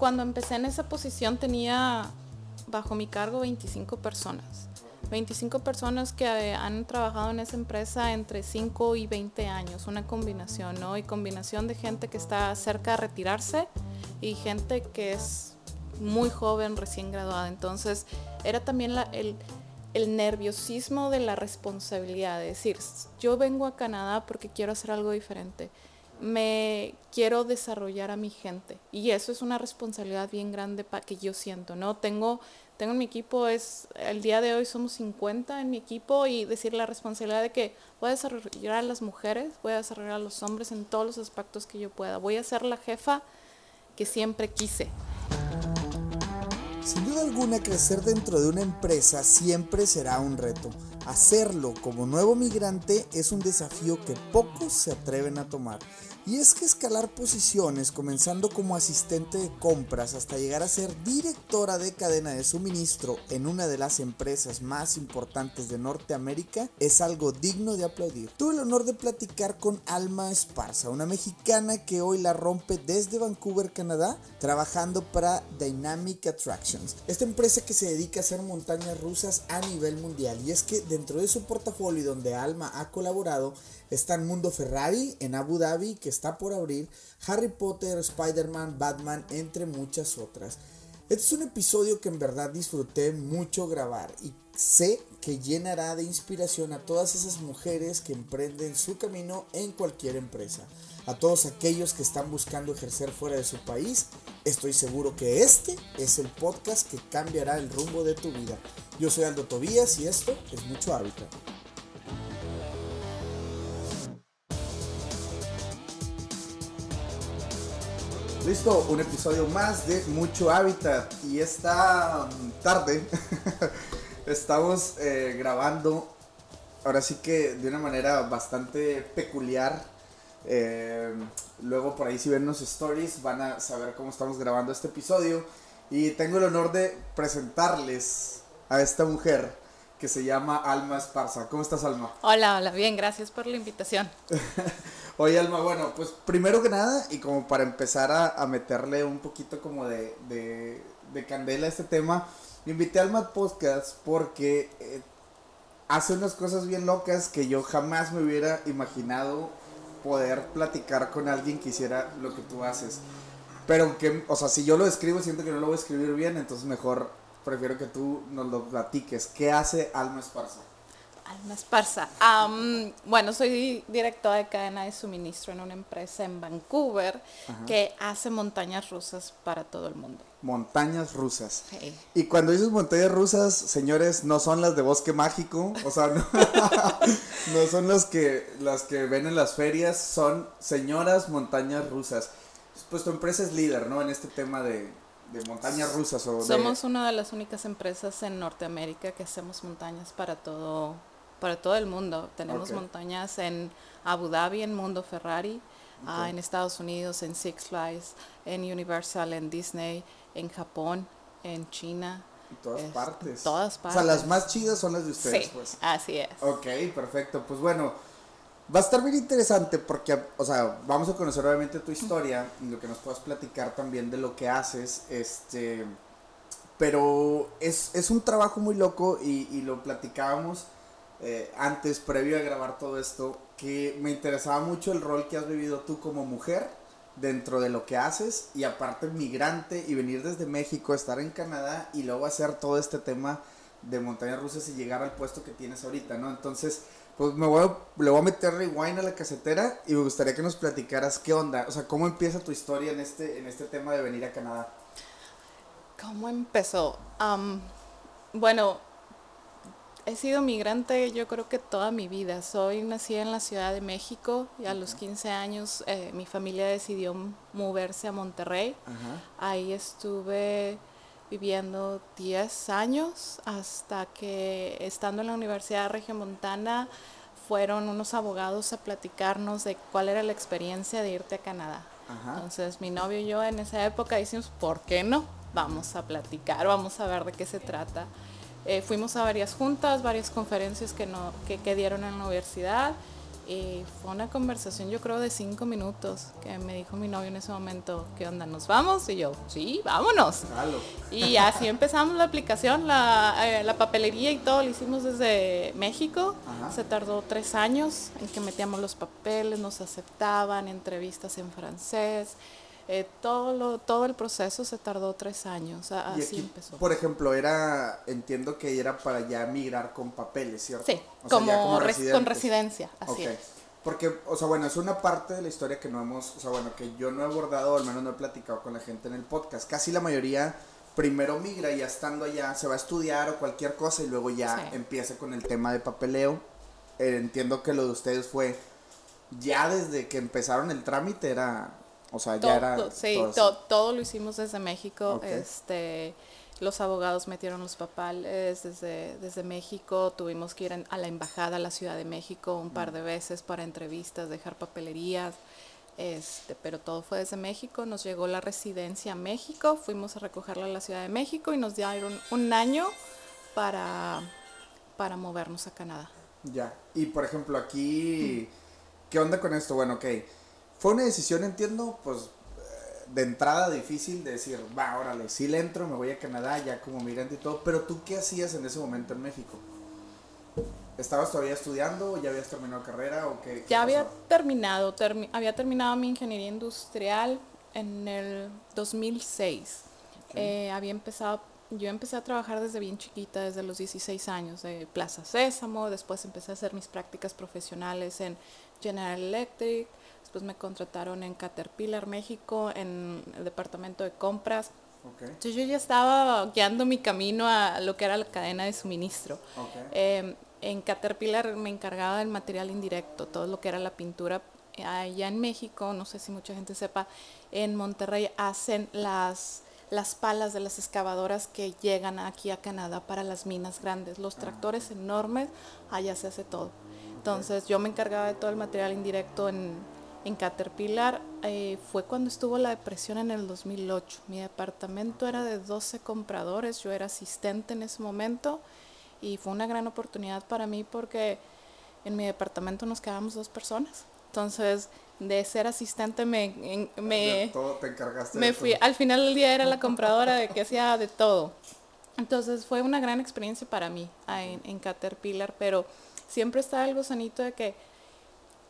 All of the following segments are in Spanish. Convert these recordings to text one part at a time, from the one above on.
cuando empecé en esa posición tenía bajo mi cargo 25 personas. 25 personas que eh, han trabajado en esa empresa entre 5 y 20 años, una combinación, ¿no? Y combinación de gente que está cerca de retirarse y gente que es muy joven, recién graduada. Entonces, era también el, el nerviosismo de la responsabilidad, de decir, yo vengo a Canadá porque quiero hacer algo diferente me quiero desarrollar a mi gente y eso es una responsabilidad bien grande que yo siento, ¿no? Tengo tengo en mi equipo es, el día de hoy somos 50 en mi equipo y decir la responsabilidad de que voy a desarrollar a las mujeres, voy a desarrollar a los hombres en todos los aspectos que yo pueda. Voy a ser la jefa que siempre quise. Sin duda alguna, crecer dentro de una empresa siempre será un reto. Hacerlo como nuevo migrante es un desafío que pocos se atreven a tomar. Y es que escalar posiciones, comenzando como asistente de compras hasta llegar a ser directora de cadena de suministro en una de las empresas más importantes de Norteamérica, es algo digno de aplaudir. Tuve el honor de platicar con Alma Esparza, una mexicana que hoy la rompe desde Vancouver, Canadá, trabajando para Dynamic Attractions, esta empresa que se dedica a hacer montañas rusas a nivel mundial. Y es que dentro de su portafolio donde Alma ha colaborado, están Mundo Ferrari en Abu Dhabi, que está por abrir, Harry Potter, Spider-Man, Batman, entre muchas otras. Este es un episodio que en verdad disfruté mucho grabar y sé que llenará de inspiración a todas esas mujeres que emprenden su camino en cualquier empresa. A todos aquellos que están buscando ejercer fuera de su país, estoy seguro que este es el podcast que cambiará el rumbo de tu vida. Yo soy Aldo Tobías y esto es Mucho Hábitat. Listo, un episodio más de Mucho Hábitat y esta mm, tarde estamos eh, grabando, ahora sí que de una manera bastante peculiar. Eh, luego por ahí si ven los stories van a saber cómo estamos grabando este episodio y tengo el honor de presentarles a esta mujer que se llama Alma Esparza. ¿Cómo estás, Alma? Hola, hola, bien, gracias por la invitación. Oye, Alma, bueno, pues primero que nada, y como para empezar a, meterle un poquito como de, de, candela a este tema, invité a Alma Podcast porque eh, hace unas cosas bien locas que yo jamás me hubiera imaginado poder platicar con alguien que hiciera lo que tú haces. Pero que, o sea, si yo lo escribo, siento que no lo voy a escribir bien, entonces mejor prefiero que tú nos lo platiques. ¿Qué hace Alma Esparza? Alma Esparza. bueno, soy directora de cadena de suministro en una empresa en Vancouver que hace montañas rusas para todo el mundo. Montañas rusas. Sí. Y cuando dices montañas rusas, señores, no son las de Bosque Mágico, o sea, no, no son las que, las que ven en las ferias, son señoras montañas rusas. Pues tu empresa es líder, ¿no? En este tema de, de montañas rusas o Somos una de las únicas empresas en Norteamérica que hacemos montañas para todo para todo el mundo. Tenemos montañas en Abu Dhabi, en Mundo Ferrari, ah, en Estados Unidos, en Six Flags, en Universal, en Disney, en Japón, en China. En todas partes. todas partes. O sea, las más chidas son las de ustedes, sí, pues. Así es. Ok, perfecto. Pues bueno, Va a estar bien interesante porque, o sea, vamos a conocer obviamente tu historia y lo que nos puedas platicar también de lo que haces, este, pero es, es un trabajo muy loco y, y lo platicábamos eh, antes, previo a grabar todo esto, que me interesaba mucho el rol que has vivido tú como mujer dentro de lo que haces y aparte migrante y venir desde México, estar en Canadá y luego hacer todo este tema de montañas rusas y llegar al puesto que tienes ahorita, ¿no? Entonces, pues me voy le voy a meter rewind a la casetera y me gustaría que nos platicaras qué onda, o sea, cómo empieza tu historia en este, en este tema de venir a Canadá. ¿Cómo empezó? bueno, he sido migrante yo creo que toda mi vida. Soy nacida en la Ciudad de México y a los 15 años eh, mi familia decidió moverse a Monterrey. Ahí estuve viviendo 10 años hasta que estando en la Universidad Regiomontana fueron unos abogados a platicarnos de cuál era la experiencia de irte a Canadá. Entonces mi novio y yo en esa época decimos, ¿por qué no? Vamos a platicar, vamos a ver de qué se trata. Eh, fuimos a varias juntas, varias conferencias que, no, que, que dieron en la universidad Y fue una conversación yo creo de cinco minutos que me dijo mi novio en ese momento, ¿qué onda? ¿Nos vamos? Y yo, sí, vámonos. Y así empezamos la aplicación, la, eh, la, papelería y todo, lo hicimos desde México. Se tardó tres años en que metíamos los papeles, nos aceptaban, entrevistas en francés. Eh, todo, lo, todo el proceso se tardó tres años, así empezó. Por ejemplo, era, entiendo que era para ya migrar con papeles, ¿cierto? Sí, como, con residencia, así es. Porque, o sea, bueno, es una parte de la historia que no hemos, o sea, bueno, que yo no he abordado, al menos no he platicado con la gente en el podcast. Casi la mayoría primero migra y ya estando allá se va a estudiar o cualquier cosa y luego ya empieza con el tema de papeleo. Eh, entiendo que lo de ustedes fue ya desde que empezaron el trámite era o sea, ya era... Sí, todo, lo hicimos desde México. Este, los abogados metieron los papeles desde, desde México. Tuvimos que ir a la embajada a la Ciudad de México un par de veces para entrevistas, dejar papelerías. Este, pero todo fue desde México. Nos llegó la residencia a México. Fuimos a recogerla a la Ciudad de México y nos dieron un año para, para movernos a Canadá. Ya. Y por ejemplo, aquí, ¿qué onda con esto? Bueno, ok fue una decisión, entiendo, pues eh, de entrada difícil de decir, va, órale, sí le entro, me voy a Canadá ya como migrante y todo, pero tú qué hacías en ese momento en México? ¿Estabas todavía estudiando o ya habías terminado carrera o qué? ya había terminado, había terminado mi ingeniería industrial en el 2006. Eh, había empezado, yo empecé a trabajar desde bien chiquita, desde los 16 años, de Plaza Sésamo, después empecé a hacer mis prácticas profesionales en General Electric, Después me contrataron en Caterpillar México, en el departamento de compras. Entonces yo ya estaba guiando mi camino a lo que era la cadena de suministro. Em, en Caterpillar me encargaba del material indirecto, todo lo que era la pintura. Allá en México, no sé si mucha gente sepa, en Monterrey hacen las, las palas de las excavadoras que llegan aquí a Canadá para las minas grandes. Los ah, tractores enormes, allá se hace todo. Entonces yo me encargaba de todo el material indirecto en, en Caterpillar eh, fue cuando estuvo la depresión en el 2008. Mi departamento era de 12 compradores, yo era asistente en ese momento y fue una gran oportunidad para mí porque en mi departamento nos quedábamos dos personas. Entonces, de ser asistente me, me, me fui. Al final del día era la compradora de que hacía de todo. Entonces fue una gran experiencia para mí en, en Caterpillar, pero siempre está algo sanito de que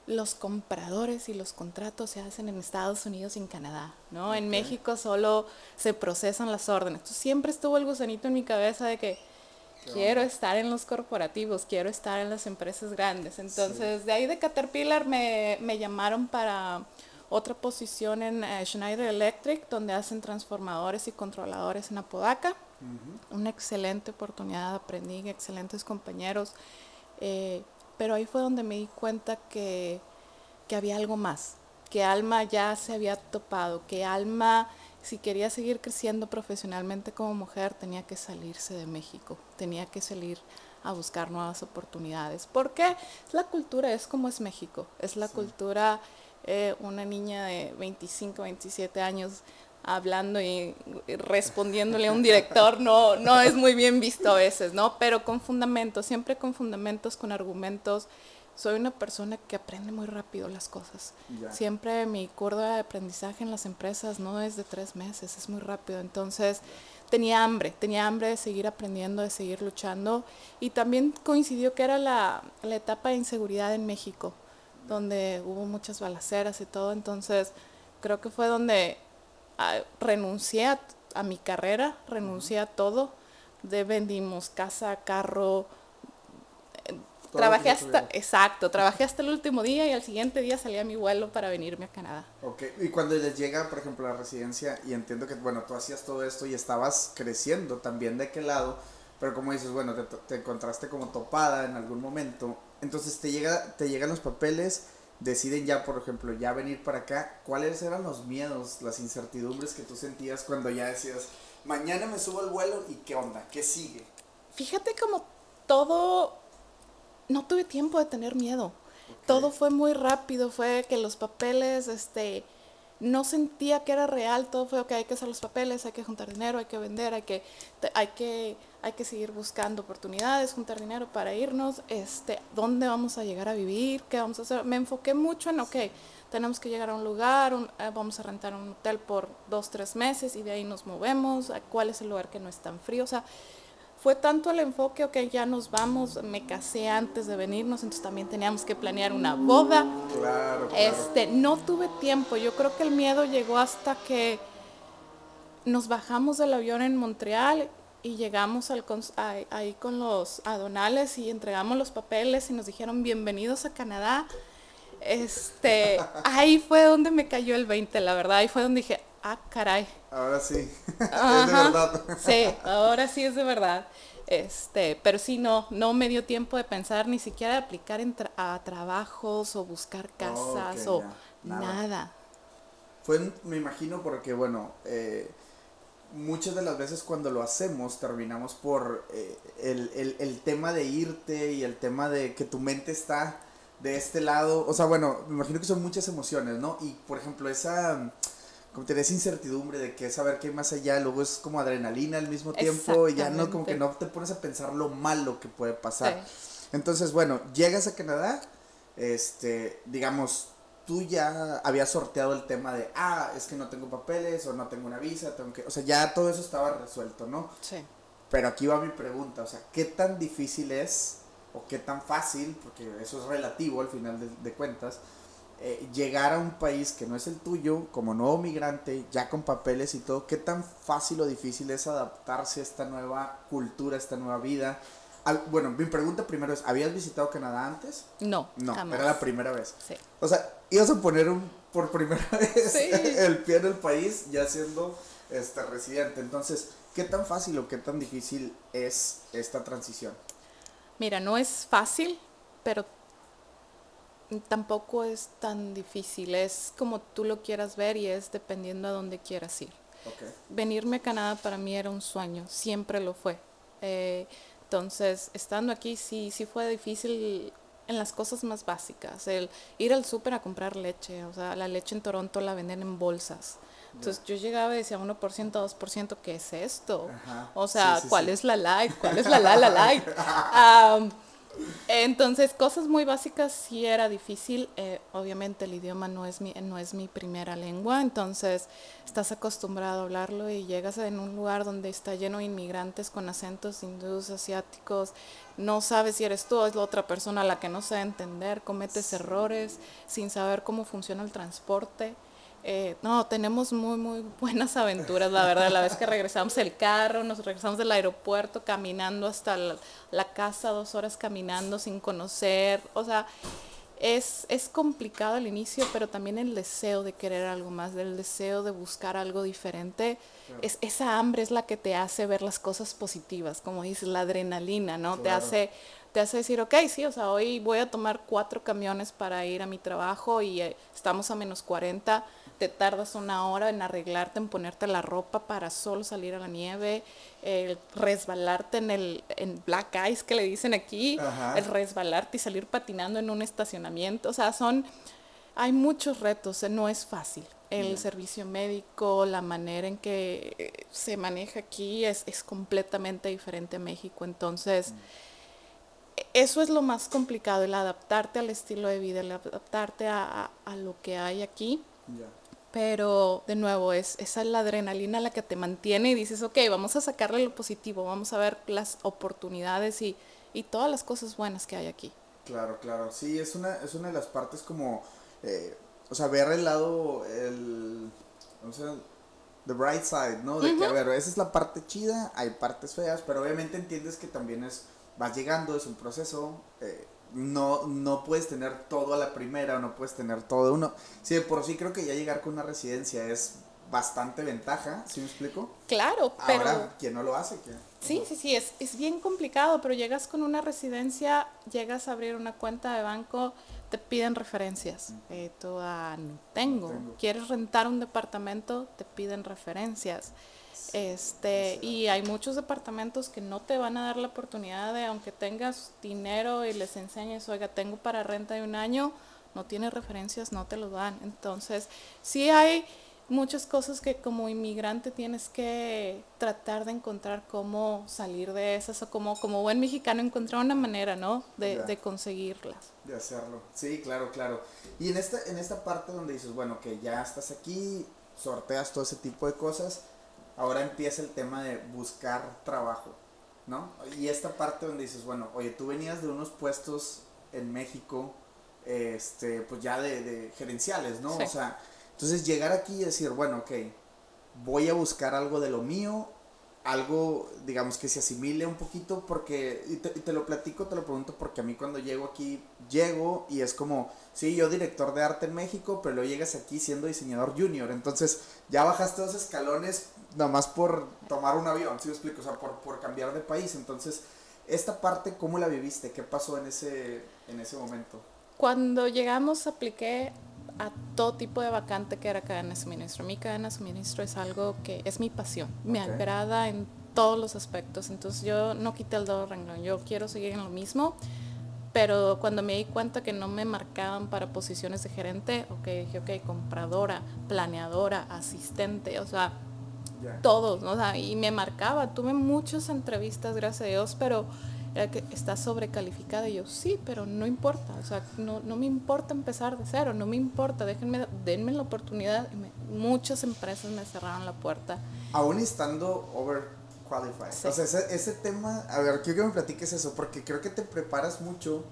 los compradores y los contratos se hacen en Estados Unidos y en Canadá, ¿no? En México solo se procesan las órdenes. siempre estuvo el gusanito en mi cabeza de que quiero estar en los corporativos, quiero estar en las empresas grandes. Entonces, de ahí de Caterpillar me, llamaron para otra posición en eh, Schneider Electric, donde hacen transformadores y controladores en Apodaca. Una excelente oportunidad, aprendí excelentes compañeros. Eh, pero ahí fue donde me di cuenta que, había algo más, que Alma ya se había topado, que Alma, si quería seguir creciendo profesionalmente como mujer, tenía que salirse de México, tenía que salir a buscar nuevas oportunidades. Porque la cultura, es como es México, es la cultura, eh, una niña de 25, 27 años hablando y, respondiéndole a un director no, no es muy bien visto a veces, ¿no? Pero con fundamentos, siempre con fundamentos, con argumentos. Soy una persona que aprende muy rápido las cosas. Siempre mi curva de aprendizaje en las empresas no es de tres meses, es muy rápido. Entonces tenía hambre, tenía hambre de seguir aprendiendo, de seguir luchando. Y también coincidió que era la, la etapa de inseguridad en México, donde hubo muchas balaceras y todo. Entonces creo que fue donde renuncié a, mi carrera, renuncié a todo. De vendimos casa, carro. Eh, trabajé hasta, exacto, trabajé hasta el último día y al siguiente día salí a mi vuelo para venirme a Canadá. Ok, y cuando les llega, por ejemplo, la residencia, y entiendo que, bueno, tú hacías todo esto y estabas creciendo también de qué lado, pero como dices, bueno, te, te encontraste como topada en algún momento, entonces te, llega, te llegan los papeles, deciden ya, por ejemplo, ya venir para acá, ¿cuáles eran los miedos, las incertidumbres que tú sentías cuando ya decías, mañana me subo al vuelo y qué onda, qué sigue? Fíjate como todo, no tuve tiempo de tener miedo. Todo fue muy rápido, fue que los papeles, este, no sentía que era real, todo fue, ok, hay que hacer los papeles, hay que juntar dinero, hay que vender, hay que, hay que, hay que seguir buscando oportunidades, juntar dinero para irnos, este, dónde vamos a llegar a vivir, qué vamos a hacer. Me enfoqué mucho en, ok, tenemos que llegar a un lugar, eh, vamos a rentar un hotel por dos, tres meses y de ahí nos movemos, cuál es el lugar que no es tan frío, fue tanto el enfoque, ok, ya nos vamos, me casé antes de venirnos, entonces también teníamos que planear una boda. Claro, Este, no tuve tiempo, yo creo que el miedo llegó hasta que nos bajamos del avión en Montreal y llegamos al, ahí con los adonales y entregamos los papeles y nos dijeron bienvenidos a Canadá. Este, ahí fue donde me cayó el 20, la verdad, ahí fue donde dije, ah, caray. Ahora sí, es de verdad. Sí, ahora sí es de verdad. Este, pero sí, no, no me dio tiempo de pensar ni siquiera de aplicar a trabajos o buscar casas o nada. Fue, me imagino, porque bueno, eh, muchas de las veces cuando lo hacemos terminamos por eh, el, el, el tema de irte y el tema de que tu mente está de este lado. O sea, bueno, me imagino que son muchas emociones, ¿no? Y por ejemplo, esa como tenés incertidumbre de que saber qué hay más allá, luego es como adrenalina al mismo tiempo y ya no como que no te pones a pensar lo malo que puede pasar. Entonces, bueno, llegas a Canadá, este, digamos, tú ya habías sorteado el tema de, ah, es que no tengo papeles o no tengo una visa, tengo que, o sea, ya todo eso estaba resuelto, ¿no? Sí. Pero aquí va mi pregunta, o sea, ¿qué tan difícil es o qué tan fácil, porque eso es relativo al final de, de cuentas, eh, llegar a un país que no es el tuyo, como nuevo migrante, ya con papeles y todo, ¿qué tan fácil o difícil es adaptarse a esta nueva cultura, a esta nueva vida? bueno, mi pregunta primero es, ¿habías visitado Canadá antes? No, no, era la primera vez. Sí. O sea, ibas a poner un, por primera vez el pie en el país ya siendo este, residente. Entonces, ¿qué tan fácil o qué tan difícil es esta transición? Mira, no es fácil, pero tampoco es tan difícil, es como tú lo quieras ver y es dependiendo a dónde quieras ir. Venirme a Canadá para mí era un sueño, siempre lo fue. Eh, entonces, estando aquí sí, sí fue difícil en las cosas más básicas, el ir al súper a comprar leche, o sea, la leche en Toronto la venden en bolsas. Entonces yo llegaba y decía 1%, 2%, ¿qué es esto? O sea, ¿cuál es la light? ¿Cuál es la la la light? Entonces, cosas muy básicas sí era difícil. Eh, obviamente el idioma no es, mi, no es mi primera lengua, entonces estás acostumbrado a hablarlo y llegas en un lugar donde está lleno de inmigrantes con acentos hindúes, asiáticos, no sabes si eres tú o es la otra persona a la que no sabe entender, cometes errores sin saber cómo funciona el transporte. Eh, no, tenemos muy, muy buenas aventuras, la verdad. La vez que regresamos el carro, nos regresamos del aeropuerto caminando hasta la, casa, dos horas caminando sin conocer. O sea, es, es, complicado al inicio, pero también el deseo de querer algo más, del deseo de buscar algo diferente. Es, esa hambre es la que te hace ver las cosas positivas, como dices, la adrenalina, ¿no? Te hace te hace decir, ok, sí, o sea, hoy voy a tomar cuatro camiones para ir a mi trabajo y eh, estamos a menos 40 te tardas una hora en arreglarte, en ponerte la ropa para solo salir a la nieve, resbalarte en el en black ice que le dicen aquí, el resbalarte y salir patinando en un estacionamiento, o sea, son hay muchos retos, eh, no es fácil. El servicio médico, la manera en que eh, se maneja aquí es, es completamente diferente a México, entonces eso es lo más complicado, el adaptarte al estilo de vida, el adaptarte a, lo que hay aquí. Pero de nuevo, es, esa es la adrenalina la que te mantiene y dices, ok, vamos a sacarle lo positivo, vamos a ver las oportunidades y, y todas las cosas buenas que hay aquí. Claro, claro, sí, es una, es una de las partes como, eh, o sea, ver el lado, el, o sea, the bright side, ¿no? De que, a ver, esa es la parte chida, hay partes feas, pero obviamente entiendes que también es, vas llegando, es un proceso, eh, no, no puedes tener todo a la primera o no puedes tener todo uno. Sí, por sí creo que ya llegar con una residencia es bastante ventaja, ¿sí me explico? Claro, pero... Ahora, ¿quién no lo hace? Sí, sí, sí, es, es bien complicado, pero llegas con una residencia, llegas a abrir una cuenta de banco, te piden referencias. Eh, tú, ah, no tengo. ¿Quieres rentar un departamento? Te piden referencias. Este, y hay muchos departamentos que no te van a dar la oportunidad de, aunque tengas dinero y les enseñes, oiga, tengo para renta de un año, no tiene referencias, no te lo dan. Entonces, sí hay muchas cosas que como inmigrante tienes que tratar de encontrar cómo salir de esas o como, como buen mexicano encontrar una manera, ¿no? De, de, conseguirlas. De hacerlo. Sí, claro, claro. Y en esta, en esta parte donde dices, bueno, que ya estás aquí, sorteas todo ese tipo de cosas, ahora empieza el tema de buscar trabajo, ¿no? Y esta parte donde dices, bueno, oye, tú venías de unos puestos en México, este, pues ya de, de gerenciales, ¿no? O sea, entonces llegar aquí y decir, bueno, ok, voy a buscar algo de lo mío, algo, digamos, que se asimile un poquito, porque, y te, lo platico, te lo pregunto, porque a mí cuando llego aquí, llego y es como, sí, yo director de arte en México, pero luego llegas aquí siendo diseñador junior, entonces ya bajaste dos escalones nada más por tomar un avión, ¿sí me explico? O sea, por, por cambiar de país, entonces, esta parte, ¿cómo la viviste? ¿Qué pasó en ese, en ese momento? Cuando llegamos apliqué a todo tipo de vacante que era cadena de suministro. Mi cadena de suministro es algo que es mi pasión, me agrada en todos los aspectos. Entonces yo no quité el dedo renglón, yo quiero seguir en lo mismo. Pero cuando me di cuenta que no me marcaban para posiciones de gerente, ok, dije, ok, compradora, planeadora, asistente, o sea, todos, ¿no? O sea, y me marcaba. Tuve muchas entrevistas, gracias a Dios, pero era que está sobrecalificada. Y yo, sí, pero no importa, o sea, no, no me importa empezar de cero, no me importa, déjenme, denme la oportunidad. muchas empresas me cerraron la puerta. Aún estando overqualified. O sea, ese, ese, tema, a ver, quiero que me platiques eso, porque creo que te preparas mucho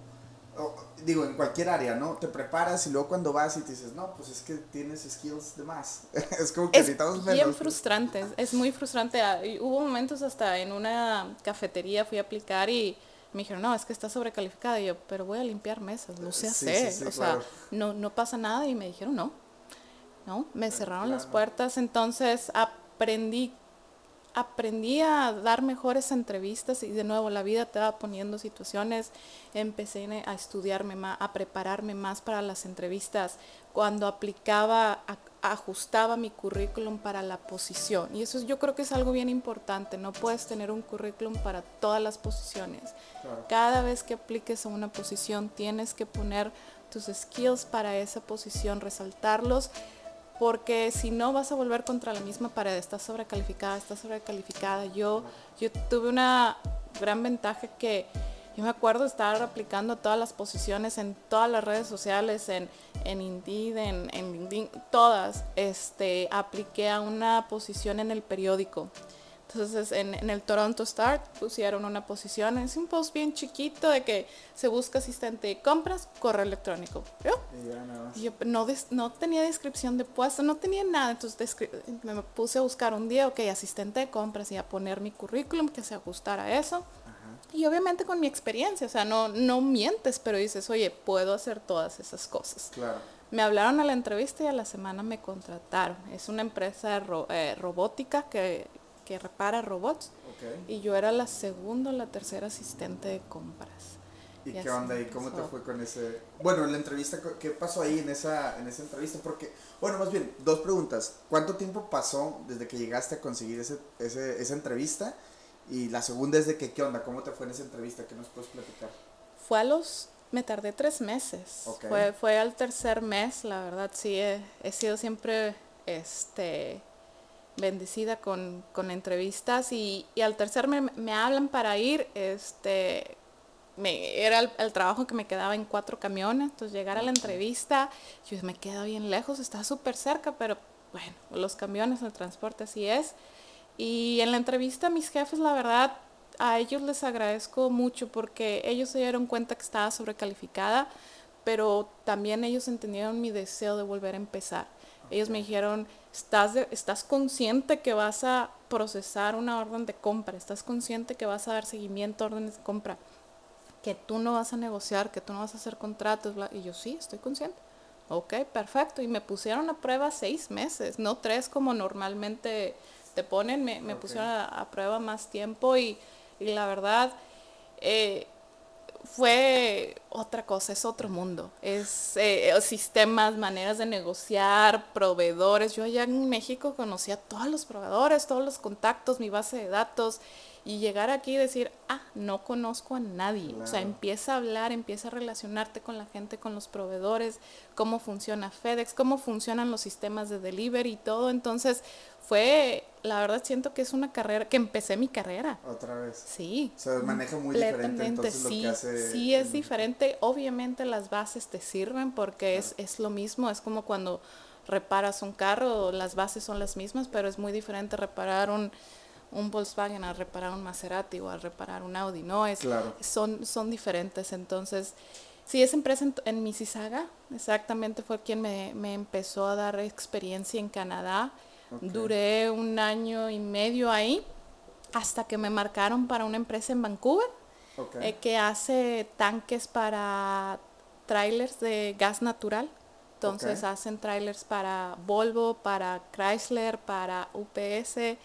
digo, en cualquier área, ¿no? Te preparas y luego cuando vas y te dices, no, pues es que tienes skills de más. es como que necesitamos menos. Es bien frustrante, es muy frustrante. Ah, hubo momentos hasta en una cafetería fui a aplicar y me dijeron, no, es que está sobrecalificada. Y yo, pero voy a limpiar mesas, lo sé hacer. o sea, no, no pasa nada. Y me dijeron, no, no, me cerraron las puertas. Entonces aprendí aprendí a dar mejores entrevistas y de nuevo la vida te va poniendo situaciones. Empecé a estudiarme más, a prepararme más para las entrevistas. Cuando aplicaba, ajustaba mi currículum para la posición. Y eso yo creo que es algo bien importante. No puedes tener un currículum para todas las posiciones. Cada vez que apliques a una posición tienes que poner tus skills para esa posición, resaltarlos porque si no vas a volver contra la misma pared, estás sobrecalificada, estás sobrecalificada. Yo, yo tuve una gran ventaja que yo me acuerdo estar aplicando todas las posiciones en todas las redes sociales, en, en Indeed, en, en LinkedIn, todas. Este, apliqué a una posición en el periódico entonces en, el Toronto Start pusieron una posición, es un post bien chiquito de que se busca asistente de compras, correo electrónico. Yo, yo no, no tenía descripción de puesto, no tenía nada, entonces me puse a buscar un día, ok, asistente de compras y a poner mi currículum que se ajustara a eso. Y obviamente con mi experiencia, o sea, no, no mientes, pero dices, oye, puedo hacer todas esas cosas. Claro. Me hablaron a la entrevista y a la semana me contrataron. Es una empresa eh, robótica que que repara robots. Y yo era la segunda o la tercera asistente de compras. ¿Y, qué onda? ¿Y cómo te fue con ese...? Bueno, en la entrevista, ¿qué pasó ahí en esa, en esa entrevista? Porque, bueno, más bien, dos preguntas. ¿Cuánto tiempo pasó desde que llegaste a conseguir ese, ese, esa entrevista? Y la segunda es de que, ¿qué onda? ¿Cómo te fue en esa entrevista? ¿Qué nos puedes platicar? Fue a los... Me tardé tres meses. Fue, fue al tercer mes, la verdad, sí, he, he sido siempre, este bendecida con, entrevistas y, al tercer me, me, hablan para ir, este, me, era el, trabajo que me quedaba en cuatro camiones, entonces llegar a la entrevista, yo me quedo bien lejos, está súper cerca, pero bueno, los camiones, el transporte así es. Y en la entrevista mis jefes, la verdad, a ellos les agradezco mucho porque ellos se dieron cuenta que estaba sobrecalificada, pero también ellos entendieron mi deseo de volver a empezar. Ellos me dijeron, estás, estás consciente que vas a procesar una orden de compra, estás consciente que vas a dar seguimiento a órdenes de compra, que tú no vas a negociar, que tú no vas a hacer contratos. Y yo sí, estoy consciente. Ok, perfecto. Y me pusieron a prueba seis meses, no tres como normalmente te ponen. Me, me pusieron a, prueba más tiempo y, y la verdad, eh, fue otra cosa, es otro mundo. Es eh, sistemas, maneras de negociar, proveedores. Yo allá en México conocía a todos los proveedores, todos los contactos, mi base de datos. Y llegar aquí y decir, ah, no conozco a nadie. O sea, empieza a hablar, empieza a relacionarte con la gente, con los proveedores, cómo funciona FedEx, cómo funcionan los sistemas de delivery y todo. Entonces, fue, la verdad siento que es una carrera, que empecé mi carrera. Otra vez. Sí. Se maneja muy diferente entonces sí, lo que hace Sí, es diferente. Obviamente las bases te sirven porque es, es lo mismo, es como cuando reparas un carro, las bases son las mismas, pero es muy diferente reparar un un Volkswagen a reparar un Maserati o a reparar un Audi, ¿no? Es, son, son diferentes. Entonces, sí, esa empresa en, en Mississauga, exactamente fue quien me, empezó a dar experiencia en Canadá. Duré un año y medio ahí hasta que me marcaron para una empresa en Vancouver eh, que hace tanques para trailers de gas natural. Entonces hacen trailers para Volvo, para Chrysler, para UPS eh,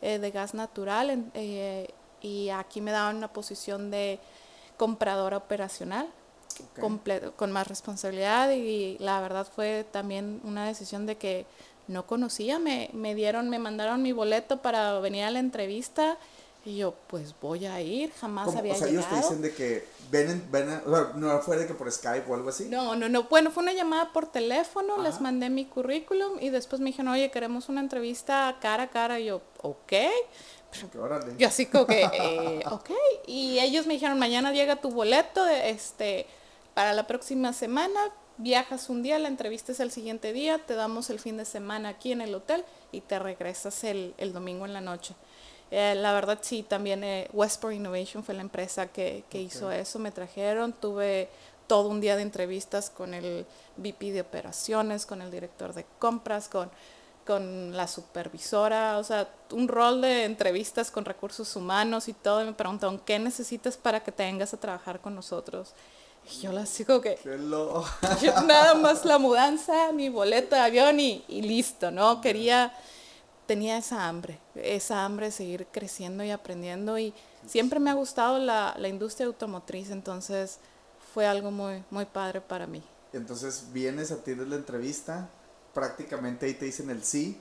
de gas natural eh, y aquí me daban una posición de compradora operacional con más responsabilidad y la verdad fue también una decisión de que no conocía, me, me dieron, me mandaron mi boleto para venir a la entrevista y yo, pues voy a ir, jamás había llegado. O sea, ellos te dicen de que ven, ven o sea, no fue de que por Skype o algo así. No, no, no. Bueno, fue una llamada por teléfono, les mandé mi currículum y después me dijeron, oye, queremos una entrevista cara a cara. Y yo, ok. Órale. Yo así como que, eh, ok. Y ellos me dijeron, mañana llega tu boleto este, para la próxima semana. Viajas un día, la entrevista es el siguiente día, te damos el fin de semana aquí en el hotel y te regresas el, el domingo en la noche. Eh, la verdad sí, también eh, Westport Innovation fue la empresa que, hizo eso. Me trajeron, tuve todo un día de entrevistas con el VP de operaciones, con el director de compras, con, con la supervisora, o sea, un rol de entrevistas con recursos humanos y todo. Y me preguntaron, ¿qué necesitas para que te vengas a trabajar con nosotros? Yo les digo que nada más la mudanza, mi boleto de avión y, y listo, ¿no? Quería tenía esa hambre, esa hambre de seguir creciendo y aprendiendo y siempre me ha gustado la, industria automotriz, entonces fue algo muy, muy padre para mí. Entonces vienes a ti de la entrevista, prácticamente ahí te dicen el sí,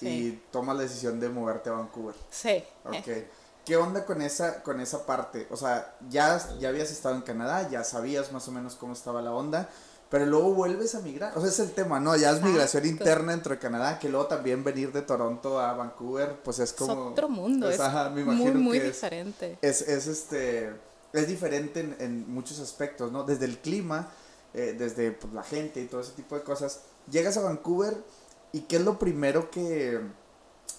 y tomas la decisión de moverte a Vancouver. Sí. Ok. ¿Qué onda con esa, con esa parte? O sea, ya, ya habías estado en Canadá, ya sabías más o menos cómo estaba la onda, pero luego vuelves a migrar. O sea, es el tema, ¿no? Ya es migración interna dentro de Canadá, que luego también venir de Toronto a Vancouver, pues es como... Es otro mundo, es, muy, muy diferente. Es, es, este, es diferente en, muchos aspectos, ¿no? Desde el clima, eh, desde pues, la gente y todo ese tipo de cosas. Llegas a Vancouver y ¿qué es lo primero que,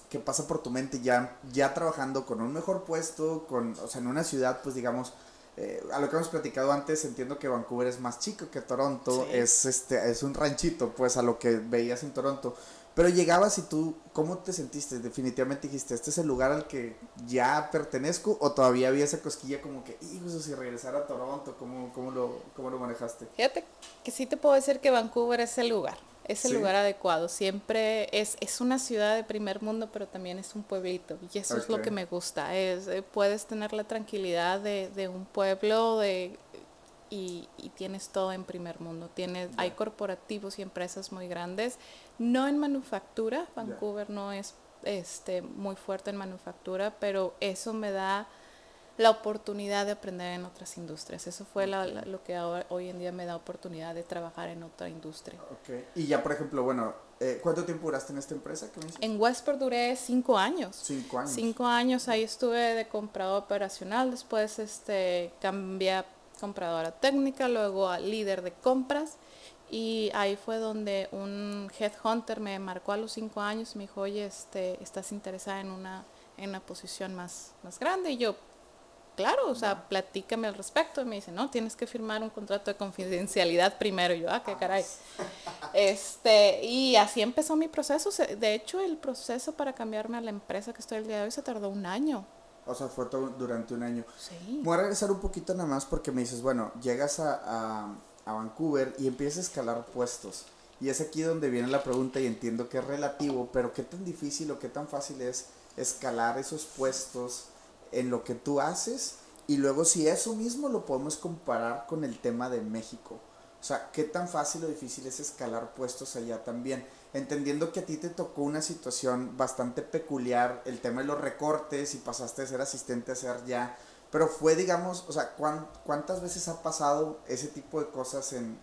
que pasa por tu mente ya, ya trabajando con un mejor puesto, con, o sea, en una ciudad, pues digamos eh, a lo que hemos platicado antes, entiendo que Vancouver es más chico que Toronto, es, este, es un ranchito, pues a lo que veías en Toronto. Pero llegabas y tú, ¿cómo te sentiste? Definitivamente dijiste, ¿este es el lugar al que ya pertenezco? ¿O todavía había esa cosquilla como que, hijos, si regresar a Toronto, ¿cómo, cómo, lo, ¿cómo lo manejaste? Fíjate que sí te puedo decir que Vancouver es el lugar es el lugar adecuado. Siempre es, es una ciudad de primer mundo, pero también es un pueblito. Y eso es lo que me gusta. Es, eh, puedes tener la tranquilidad de, de un pueblo de, y, y, tienes todo en primer mundo. Tienes, Hay corporativos y empresas muy grandes. No en manufactura. Vancouver no es este, muy fuerte en manufactura, pero eso me da la oportunidad de aprender en otras industrias. Eso fue lo que hoy en día me da oportunidad de trabajar en otra industria. Okay. Y ya, por ejemplo, bueno, eh, ¿cuánto tiempo duraste en esta empresa? en Westport duré cinco años. Cinco años. Cinco años, ahí estuve de comprador operacional, después este, cambié a compradora técnica, luego a líder de compras. Y ahí fue donde un headhunter me marcó a los cinco años y me dijo, oye, este, ¿estás interesada en una, en una posición más, más grande? Y yo, claro, o sea, platícame al respecto. Y me dice, no, tienes que firmar un contrato de confidencialidad primero. Y yo, ah, qué caray. Este, y así empezó mi proceso. De hecho, el proceso para cambiarme a la empresa que estoy el día de hoy se tardó un año. O sea, fue todo durante un año. Sí. Voy a regresar un poquito nada más porque me dices, bueno, llegas a, a, a Vancouver y empiezas a escalar puestos. Y es aquí donde viene la pregunta y entiendo que es relativo, pero qué tan difícil o qué tan fácil es escalar esos puestos en lo que tú haces Y luego si eso mismo lo podemos comparar con el tema de México. O sea, ¿qué tan fácil o difícil es escalar puestos allá también? Entendiendo que a ti te tocó una situación bastante peculiar, el tema de los recortes y pasaste de ser asistente a ser ya. Pero fue, digamos, o sea, ¿cuántas veces ha pasado ese tipo de cosas en,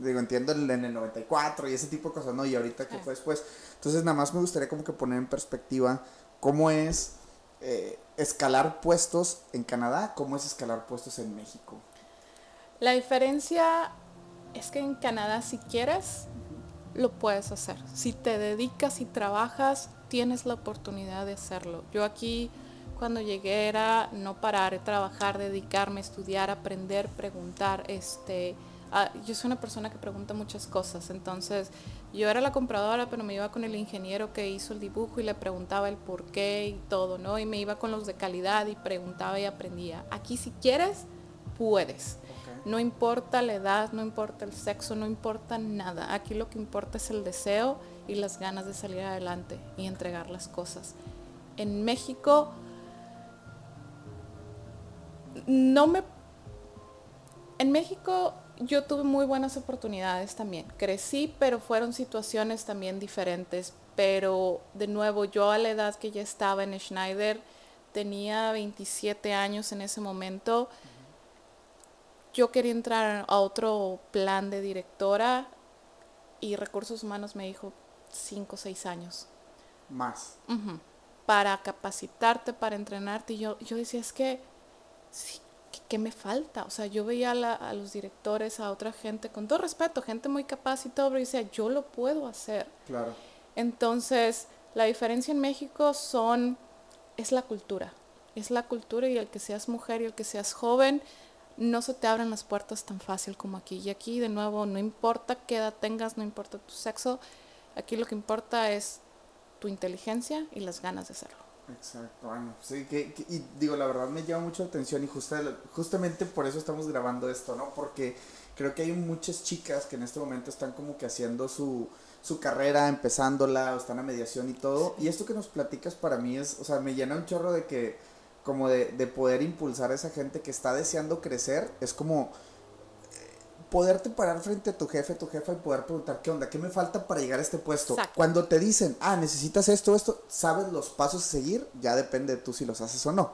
digo, entiendo en el 94 y ese tipo de cosas, ¿no? Y ahorita que fue después. Entonces, nada más me gustaría como que poner en perspectiva cómo es eh, escalar puestos en Canadá, cómo es escalar puestos en México. La diferencia es que en Canadá si quieres, lo puedes hacer. Si te dedicas y trabajas, tienes la oportunidad de hacerlo. Yo aquí cuando llegué era no parar, trabajar, dedicarme, estudiar, aprender, preguntar. Este, ah, yo soy una persona que pregunta muchas cosas, entonces yo era la compradora, pero me iba con el ingeniero que hizo el dibujo y le preguntaba el por qué y todo, ¿no? Y me iba con los de calidad y preguntaba y aprendía. Aquí si quieres, puedes. No importa la edad, no importa el sexo, no importa nada. Aquí lo que importa es el deseo y las ganas de salir adelante y entregar las cosas. En México no me... En México yo tuve muy buenas oportunidades también. Crecí, pero fueron situaciones también diferentes. Pero de nuevo, yo a la edad que ya estaba en Schneider, tenía 27 años en ese momento yo quería entrar a otro plan de directora y recursos humanos me dijo cinco o seis años. Más. Para capacitarte, para entrenarte. Y yo, yo decía, es que, ¿qué, me falta? O sea, yo veía a, los directores, a otra gente, con todo respeto, gente muy capaz y todo, pero decía, yo lo puedo hacer. Claro. Entonces, la diferencia en México son, es la cultura. Es la cultura y el que seas mujer y el que seas joven, no se te abren las puertas tan fácil como aquí. Y aquí, de nuevo, no importa qué edad tengas, no importa tu sexo, aquí lo que importa es tu inteligencia y las ganas de hacerlo. Exacto, bueno, sí, que, y digo, la verdad me llama mucho la atención y justamente por eso estamos grabando esto, ¿no? Porque creo que hay muchas chicas que en este momento están como que haciendo su, su carrera, empezándola, o están a mediación y todo. Y esto que nos platicas para mí es, o sea, me llena un chorro de que como de, poder impulsar a esa gente que está deseando crecer, es como poderte parar frente a tu jefe, tu jefa y poder preguntar, ¿qué onda? ¿Qué me falta para llegar a este puesto? Cuando te dicen, ah, necesitas esto, esto, sabes los pasos a seguir, ya depende de tú si los haces o no.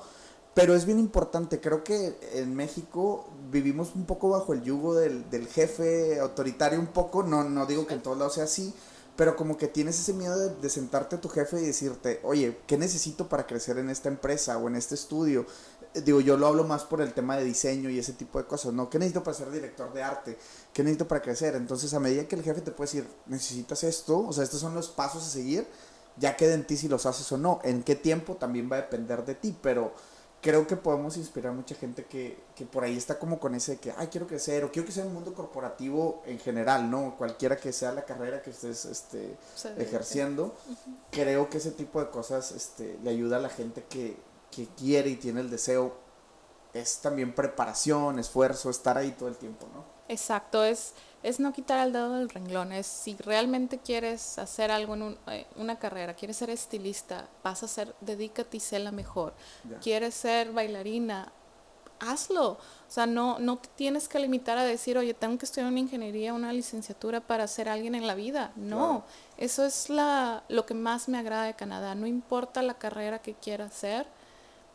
Pero es bien importante, creo que en México vivimos un poco bajo el yugo del, del jefe autoritario, un poco, no, no digo que en todos lados sea así, pero como que tienes ese miedo de, sentarte a tu jefe y decirte, oye, ¿qué necesito para crecer en esta empresa o en este estudio? Digo, yo lo hablo más por el tema de diseño y ese tipo de cosas, ¿no? ¿Qué necesito para ser director de arte? ¿Qué necesito para crecer? Entonces, a medida que el jefe te puede decir, necesitas esto, o sea, estos son los pasos a seguir, ya queda en ti si los haces o no. En qué tiempo también va a depender de ti, pero creo que podemos inspirar a mucha gente que, que, por ahí está como con ese de que, ay, quiero crecer, o quiero que sea un mundo corporativo en general, ¿no? Cualquiera que sea la carrera que estés este, ejerciendo, creo que ese tipo de cosas este, le ayuda a la gente que, que quiere y tiene el deseo. Es también preparación, esfuerzo, estar ahí todo el tiempo, ¿no? Exacto, es es no quitar el dedo del renglón, es si realmente quieres hacer algo en eh, una carrera, quieres ser estilista, vas a ser, dedícate y sé la mejor. Quieres ser bailarina, hazlo. O sea, no, no te tienes que limitar a decir, oye, tengo que estudiar una ingeniería, una licenciatura para ser alguien en la vida. No, eso es la, lo que más me agrada de Canadá. No importa la carrera que quieras hacer,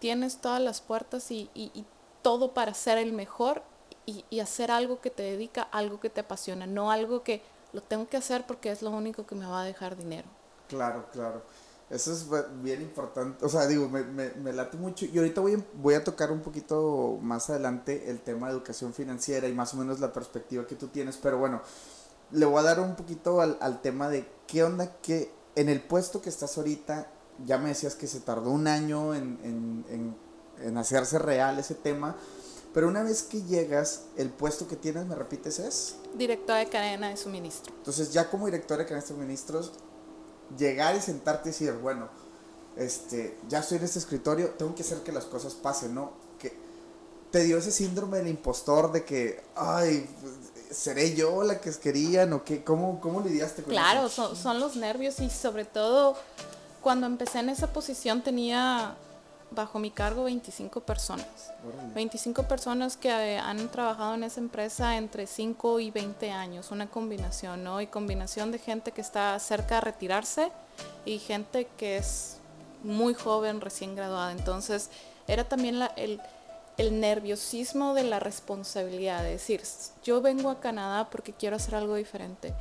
tienes todas las puertas y, y todo para ser el mejor y, hacer algo que te dedica, algo que te apasiona, no algo que lo tengo que hacer porque es lo único que me va a dejar dinero. Claro, claro. Eso es bien importante. O sea, digo, me, me, late mucho. Y ahorita voy, voy a tocar un poquito más adelante el tema de educación financiera y más o menos la perspectiva que tú tienes. Pero bueno, le voy a dar un poquito al, al tema de qué onda que en el puesto que estás ahorita, ya me decías que se tardó un año en, en, en, en hacerse real ese tema. Pero una vez que llegas, el puesto que tienes, ¿me repites es? Directora de cadena de suministro. Entonces, ya como directora de cadena de suministros, llegar y sentarte y decir, bueno, este, ya estoy en este escritorio, tengo que hacer que las cosas pasen, ¿no? Que te dio ese síndrome del impostor de que, ay, ¿seré yo la que querían o qué? ¿Cómo, cómo lidiaste con claro, eso? Claro, son, son los nervios y sobre todo cuando empecé en esa posición tenía bajo mi cargo 25 personas. 25 personas que eh, han trabajado en esa empresa entre 5 y 20 años, una combinación, ¿no? Y combinación de gente que está cerca de retirarse y gente que es muy joven, recién graduada. Entonces, era también el, el nerviosismo de la responsabilidad, de decir, yo vengo a Canadá porque quiero hacer algo diferente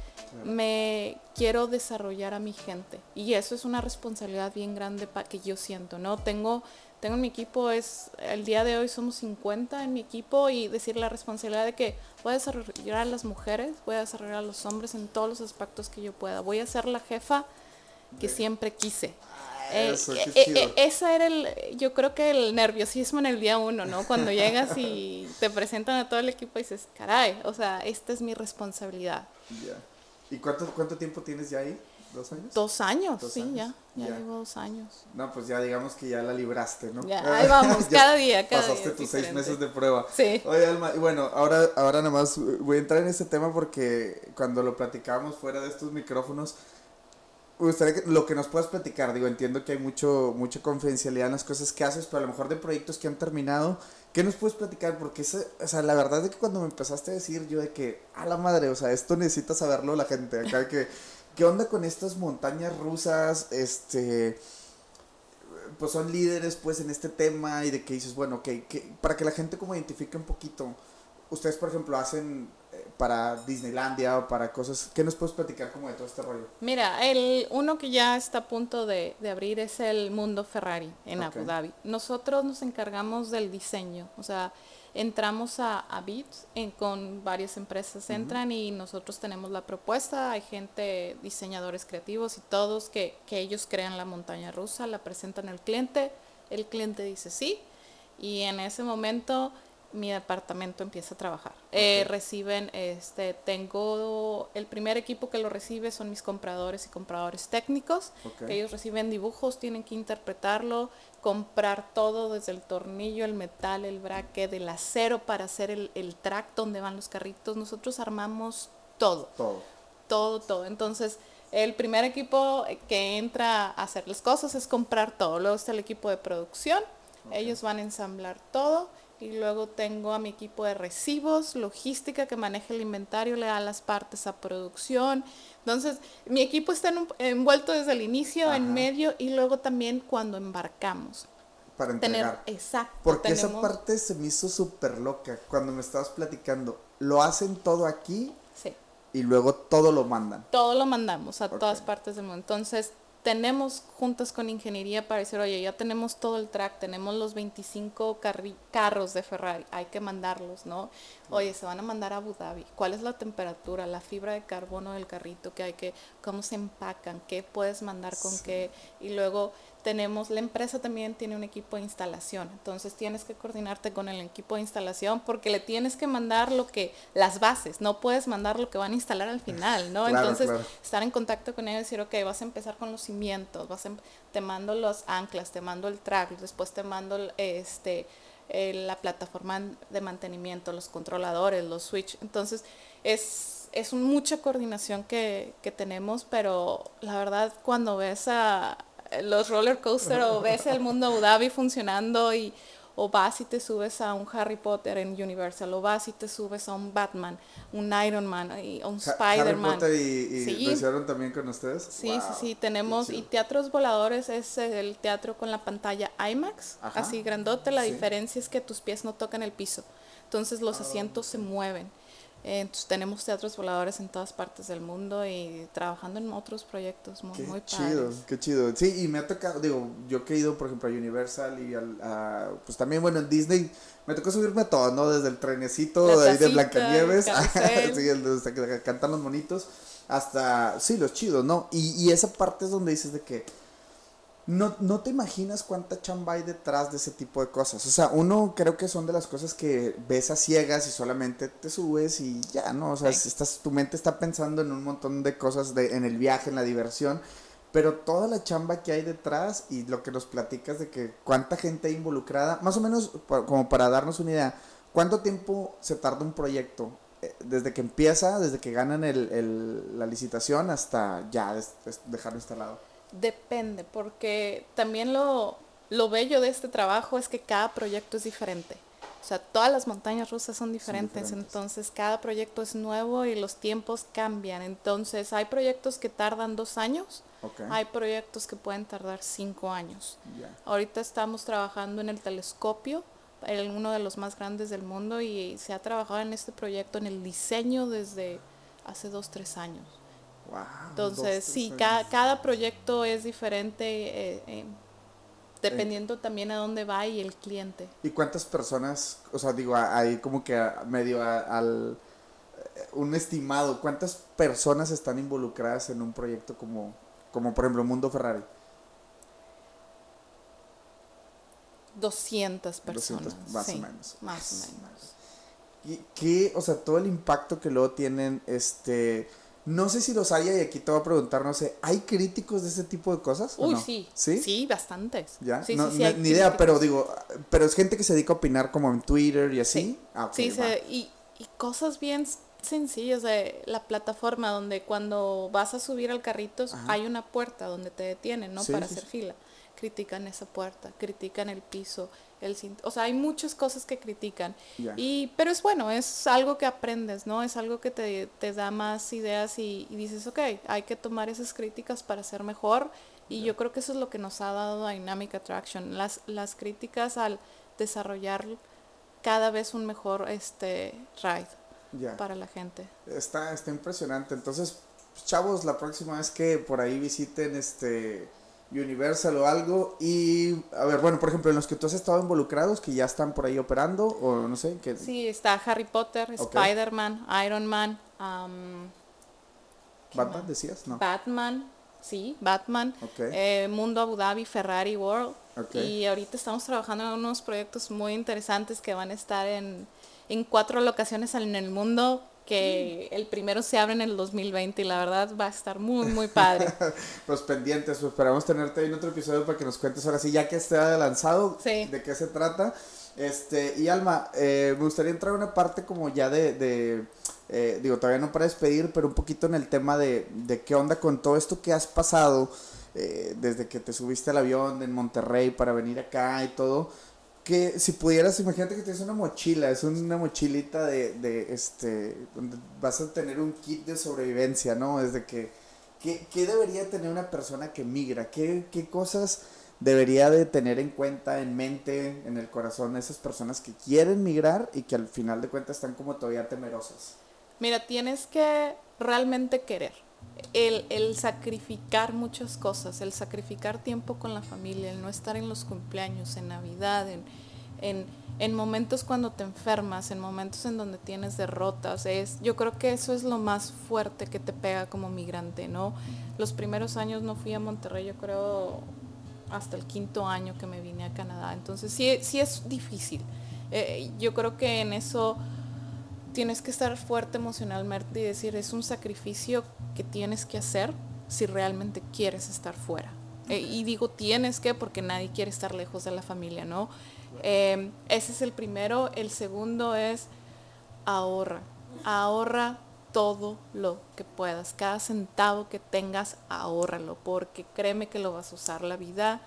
me quiero desarrollar a mi gente. Y eso es una responsabilidad bien grande que yo siento, ¿no? Tengo, tengo en mi equipo, es, el día de hoy somos 50 en mi equipo y decir la responsabilidad de que voy a desarrollar a las mujeres, voy a desarrollar a los hombres en todos los aspectos que yo pueda. Voy a ser la jefa que siempre quise. Eh, eh, eh, esa era el, yo creo que el nerviosismo en el día uno, ¿no? Cuando llegas y te presentan a todo el equipo y dices, caray, o sea, esta es mi responsabilidad. ¿Y cuánto, cuánto tiempo tienes ya ahí? ¿Dos años? Dos años, sí, ya. Ya, llevo dos años. No, pues ya digamos que ya la libraste, ¿no? Ya, ahí vamos, cada día, cada pasaste tus seis meses de prueba. Sí. Oye, Alma, y bueno, ahora, ahora nada más voy a entrar en este tema porque cuando lo platicábamos fuera de estos micrófonos, me gustaría que lo que nos puedas platicar, digo, entiendo que hay mucho, mucha confidencialidad en las cosas que haces, pero a lo mejor de proyectos que han terminado, ¿qué nos puedes platicar? Porque, o sea, la verdad es que cuando me empezaste a decir yo de que, a la madre, o sea, esto necesita saberlo la gente, acá que, ¿qué onda con estas montañas rusas? Este, pues son líderes, pues, en este tema y de que dices, bueno, ok, que, para que la gente como identifique un poquito, ustedes, por ejemplo, hacen para Disneylandia o para cosas. ¿Qué nos puedes platicar como de todo este rollo? Mira, el uno que ya está a punto de, abrir es el Mundo Ferrari en Abu Dhabi. Nosotros nos encargamos del diseño, o sea, entramos a, a en, con varias empresas entran y nosotros tenemos la propuesta, hay gente, diseñadores creativos y todos que, que ellos crean la montaña rusa, la presentan al cliente, el cliente dice sí y en ese momento mi departamento empieza a trabajar. Eh, reciben, este, tengo el primer equipo que lo recibe son mis compradores y compradores técnicos. ellos reciben dibujos, tienen que interpretarlo, comprar todo desde el tornillo, el metal, el bracket, el acero para hacer el, el track donde van los carritos. Nosotros armamos todo. Todo. Todo, todo. Entonces, el primer equipo que entra a hacer las cosas es comprar todo. Luego está el equipo de producción. Ellos van a ensamblar todo y luego tengo a mi equipo de recibos, logística que maneja el inventario, le da las partes a producción. Entonces, mi equipo está envuelto desde el inicio, en medio y luego también cuando embarcamos. Para entregar. exacto. Porque esa parte se me hizo súper loca cuando me estabas platicando. Lo hacen todo aquí. Sí. Y luego todo lo mandan. Todo lo mandamos a todas partes del mundo. Entonces, tenemos juntas con ingeniería para decir, oye, ya tenemos todo el track, tenemos los 25 carros de Ferrari, hay que mandarlos, ¿no? Oye, se van a mandar a Abu Dhabi. ¿Cuál es la temperatura, la fibra de carbono del carrito que hay que, cómo se empacan, qué puedes mandar con qué? Y luego tenemos, la empresa también tiene un equipo de instalación, entonces tienes que coordinarte con el equipo de instalación porque le tienes que mandar lo que, las bases, no puedes mandar lo que van a instalar al final, ¿no? entonces, estar en contacto con ellos y decir, ok, vas a empezar con los cimientos, vas em, te mando los anclas, te mando el track, después te mando este, la plataforma de mantenimiento, los controladores, los switch, entonces es, es mucha coordinación que, que tenemos, pero la verdad cuando ves a los roller coaster o ves el mundo Abu Dhabi funcionando y o vas y te subes a un Harry Potter en Universal, o vas y te subes a un Batman, un Iron Man, y un Spider-Man. Harry Potter y, y lo hicieron también con ustedes. Sí, sí, sí, tenemos, y teatros voladores es el teatro con la pantalla IMAX, así grandote, la diferencia es que tus pies no tocan el piso, entonces los ah, asientos se mueven. Entonces, tenemos teatros voladores en todas partes del mundo y trabajando en otros proyectos muy, qué chido, Qué chido, Sí, y me ha tocado, digo, yo he ido, por ejemplo, a Universal y al, a, pues también, bueno, en Disney, me tocó subirme a todo, ¿no? Desde el trenecito de ahí de Blancanieves, sí, el de, que cantan los monitos, hasta, sí, los chidos, ¿no? Y, y esa parte es donde dices de que no, no te imaginas cuánta chamba hay detrás de ese tipo de cosas. O sea, uno creo que son de las cosas que ves a ciegas y solamente te subes y ya, ¿no? O sea, estás, tu mente está pensando en un montón de cosas de, en el viaje, en la diversión, pero toda la chamba que hay detrás y lo que nos platicas de que cuánta gente hay involucrada, más o menos como para darnos una idea, ¿cuánto tiempo se tarda un proyecto? Eh, desde que empieza, desde que ganan el, la licitación hasta ya dejarlo instalado. Depende, porque también lo, lo bello de este trabajo es que cada proyecto es diferente. O sea, todas las montañas rusas son diferentes, entonces cada proyecto es nuevo y los tiempos cambian. Entonces hay proyectos que tardan dos años, hay proyectos que pueden tardar cinco años. Ahorita estamos trabajando en el telescopio, el, uno de los más grandes del mundo, y se ha trabajado en este proyecto, en el diseño desde hace dos, tres años. Entonces, sí, cada, cada, proyecto es diferente. Eh, eh, Dependiendo también a dónde va y el cliente. ¿Y cuántas personas, o sea, digo, ahí como que medio al eh, un estimado, cuántas personas están involucradas en un proyecto como, como por ejemplo Mundo Ferrari? 200 personas. más o menos. Más o menos. ¿Y qué, o sea, todo el impacto que luego tienen, este, no sé si los haya y aquí te voy a preguntar, no sé, ¿hay críticos de ese tipo de cosas? Uy, sí. sí. Sí, bastantes. ¿Ya? Sí, no, sí, ni idea, pero digo, pero es gente que se dedica a opinar como en Twitter y así. Sí, ah, sí y, y cosas bien sencillas de la plataforma donde cuando vas a subir al carrito hay una puerta donde te detienen, ¿no? Para hacer fila. Critican esa puerta, critican el piso, o sea, hay muchas cosas que critican. Y, pero es bueno, es algo que aprendes, ¿no? Es algo que te, te da más ideas y, dices, ok, hay que tomar esas críticas para ser mejor. Y yo creo que eso es lo que nos ha dado Dynamic Attraction, las, las críticas al desarrollar cada vez un mejor este ride para la gente. Está, está impresionante. Entonces, chavos, la próxima vez que por ahí visiten este Universal o algo. Y, a ver, bueno, por ejemplo, en los que tú has estado involucrados, que ya están por ahí operando, o no sé. Que... Sí, está Harry Potter, Spider-Man, Iron Man. ¿Batman decías? No. Batman, sí, Batman. Eh, Mundo Abu Dhabi, Ferrari World. Y ahorita estamos trabajando en unos proyectos muy interesantes que van a estar en, en cuatro locaciones en el mundo que el primero se abre en el 2020 y la verdad va a estar muy, muy padre. pues pendientes, pues esperamos tenerte en otro episodio para que nos cuentes ahora sí, ya que esté lanzado, de qué se trata. Este, y Alma, eh, me gustaría entrar a una parte como ya de, de eh, digo, todavía no para despedir, pero un poquito en el tema de, de qué onda con todo esto que has pasado eh, desde que te subiste al avión en Monterrey para venir acá y todo que si pudieras, imagínate que tienes una mochila, es una mochilita de, de este, donde vas a tener un kit de sobrevivencia, ¿no? Es de que, ¿qué, qué debería tener una persona que migra? ¿Qué, ¿Qué cosas debería de tener en cuenta, en mente, en el corazón esas personas que quieren migrar y que al final de cuentas están como todavía temerosas? Mira, tienes que realmente querer. El, el, sacrificar muchas cosas, el sacrificar tiempo con la familia, el no estar en los cumpleaños, en Navidad, en, en, en, momentos cuando te enfermas, en momentos en donde tienes derrotas. Es, yo creo que eso es lo más fuerte que te pega como migrante, ¿no? Los primeros años no fui a Monterrey, yo creo hasta el quinto año que me vine a Canadá. Entonces sí, sí es difícil. Eh, yo creo que en eso tienes que estar fuerte emocionalmente y decir, es un sacrificio que tienes que hacer si realmente quieres estar fuera. Eh, y digo tienes que porque nadie quiere estar lejos de la familia, ¿no? Eh, ese es el primero. El segundo es ahorra. Ahorra todo lo que puedas. Cada centavo que tengas, ahórralo. Porque créeme que lo vas a usar. La vida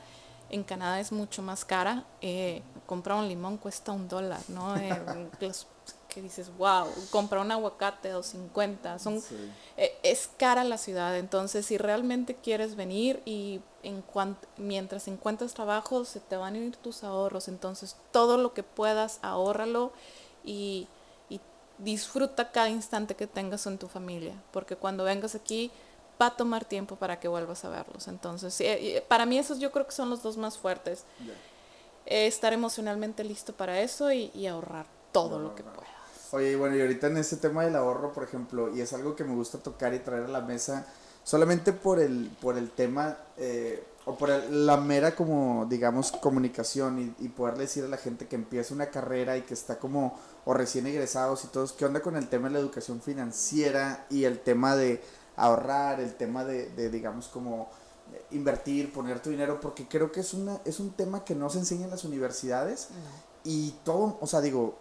en Canadá es mucho más cara. Eh, comprar un limón cuesta un dólar, ¿no? que dices, wow, comprar un aguacate 250, son, eh, es cara la ciudad, entonces si realmente quieres venir y en mientras encuentras trabajo se te van a ir tus ahorros, entonces todo lo que puedas ahórralo y, y disfruta cada instante que tengas en tu familia, porque cuando vengas aquí va a tomar tiempo para que vuelvas a verlos, entonces eh, para mí esos yo creo que son los dos más fuertes. estar emocionalmente listo para eso y, y ahorrar todo lo que pueda. Oye, bueno, y ahorita en este tema del ahorro, por ejemplo, y es algo que me gusta tocar y traer a la mesa, solamente por el, por el tema, eh, o por la mera como, digamos, comunicación y, y poderle decir a la gente que empieza una carrera y que está como, o recién egresados y todos, ¿qué onda con el tema de la educación financiera y el tema de ahorrar, el tema de, de digamos, como invertir, poner tu dinero, porque creo que es, una, es un tema que no se enseña en las universidades y todo, o sea, digo,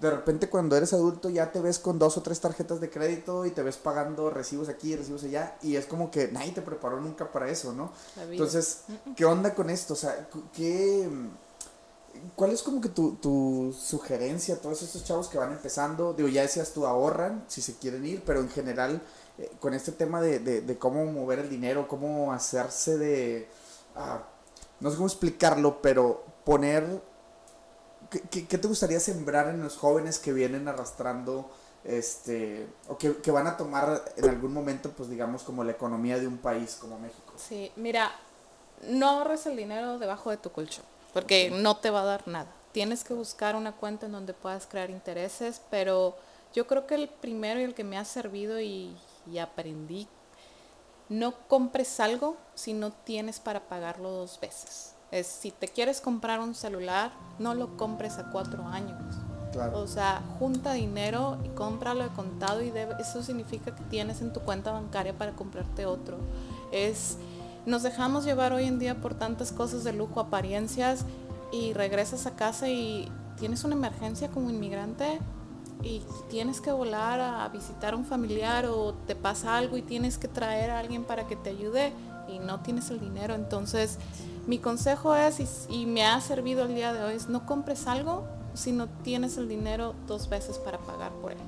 de repente cuando eres adulto ya te ves con dos o tres tarjetas de crédito y te ves pagando recibos aquí, recibos allá y es como que nadie te preparó nunca para eso, ¿no? Entonces, ¿qué onda con esto? O sea, ¿qué, ¿cuál es como que tu, tu sugerencia a todos estos chavos que van empezando? Digo, ya decías tú ahorran si se quieren ir, pero en general eh, con este tema de, de, cómo mover el dinero, cómo hacerse de... Ah, no sé cómo explicarlo, pero poner ¿Qué, te gustaría sembrar en los jóvenes que vienen arrastrando, este, o que, van a tomar en algún momento, pues digamos, como la economía de un país como México? Sí, mira, no ahorres el dinero debajo de tu colchón, porque no te va a dar nada. Tienes que buscar una cuenta en donde puedas crear intereses, pero yo creo que el primero y el que me ha servido y, y aprendí, no compres algo si no tienes para pagarlo dos veces. Es si te quieres comprar un celular, no lo compres a cuatro años. O sea, junta dinero y cómpralo de contado y eso significa que tienes en tu cuenta bancaria para comprarte otro. Es, nos dejamos llevar hoy en día por tantas cosas de lujo, apariencias y regresas a casa y tienes una emergencia como inmigrante y tienes que volar a visitar a un familiar o te pasa algo y tienes que traer a alguien para que te ayude y no tienes el dinero. Entonces, mi consejo es, y, me ha servido el día de hoy, es no compres algo si no tienes el dinero dos veces para pagar por él.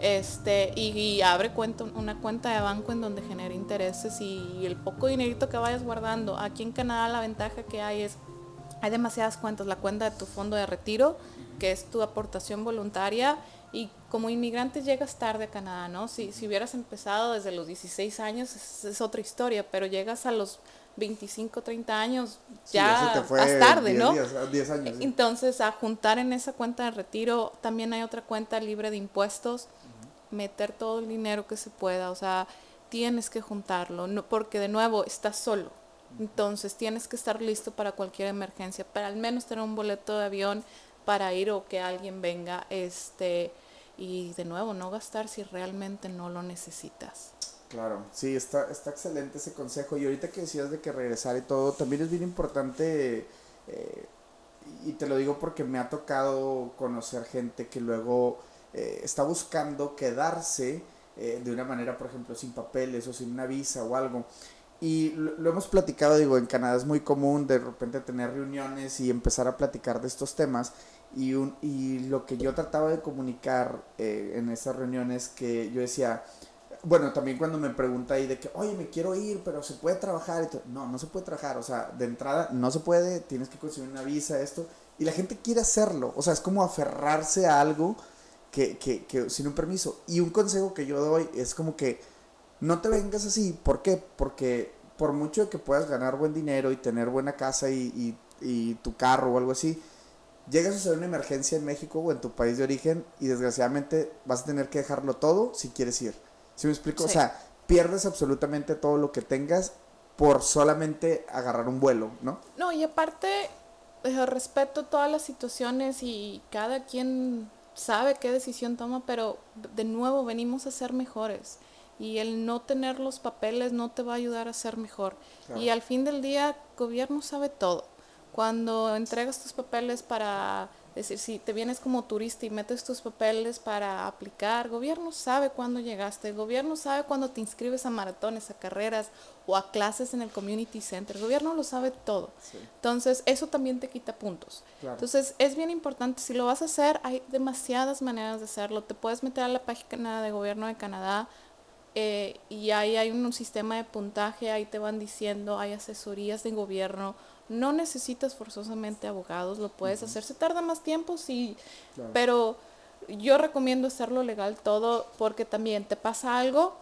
Este, y, abre cuenta, una cuenta de banco en donde genere intereses y, el poco dinerito que vayas guardando. Aquí en Canadá la ventaja que hay es, hay demasiadas cuentas. La cuenta de tu fondo de retiro, que es tu aportación voluntaria. Y como inmigrante llegas tarde a Canadá, ¿no? Si, si hubieras empezado desde los 16 años es otra historia, pero llegas a los 25, 30 años, ya es tarde, ¿no? Entonces, a juntar en esa cuenta de retiro, también hay otra cuenta libre de impuestos, meter todo el dinero que se pueda, o sea, tienes que juntarlo, no, porque de nuevo estás solo. Entonces tienes que estar listo para cualquier emergencia, para al menos tener un boleto de avión para ir o que alguien venga, este, y de nuevo no gastar si realmente no lo necesitas. Claro, sí, está, está excelente ese consejo. Y ahorita que decías de que regresar y todo, también es bien importante, eh, y te lo digo porque me ha tocado conocer gente que luego eh, está buscando quedarse eh, de una manera, por ejemplo, sin papeles o sin una visa o algo. Y lo, hemos platicado, digo, en Canadá es muy común de repente tener reuniones y empezar a platicar de estos temas. Y, un, y lo que yo trataba de comunicar en esas reuniones que yo decía, bueno, también cuando me pregunta ahí de que, oye, me quiero ir, pero se puede trabajar. No, no se puede trabajar. O sea, de entrada no se puede, tienes que conseguir una visa, esto. Y la gente quiere hacerlo. O sea, es como aferrarse a algo que, que, que sin un permiso. Y un consejo que yo doy es como que no te vengas así. ¿Por qué? Porque por mucho que puedas ganar buen dinero y tener buena casa y, y, y tu carro o algo así, llegas a ser una emergencia en México o en tu país de origen y desgraciadamente vas a tener que dejarlo todo si quieres ir. ¿Sí me explico? O sea, pierdes absolutamente todo lo que tengas por solamente agarrar un vuelo, ¿no? No, y aparte, respeto todas las situaciones y cada quien sabe qué decisión toma, pero de nuevo venimos a ser mejores. Y el no tener los papeles no te va a ayudar a ser mejor. Y al fin del día, el gobierno sabe todo. Cuando entregas tus papeles para decir, si te vienes como turista y metes tus papeles para aplicar, el gobierno sabe cuándo llegaste, el gobierno sabe cuándo te inscribes a maratones, a carreras o a clases en el community center, el gobierno lo sabe todo. Entonces, eso también te quita puntos. Entonces, es bien importante, si lo vas a hacer, hay demasiadas maneras de hacerlo. Te puedes meter a la página de gobierno de Canadá eh, y ahí hay un sistema de puntaje, ahí te van diciendo, hay asesorías de gobierno no necesitas forzosamente abogados, lo puedes hacer. Se tarda más tiempo, sí, pero yo recomiendo hacerlo legal todo porque también te pasa algo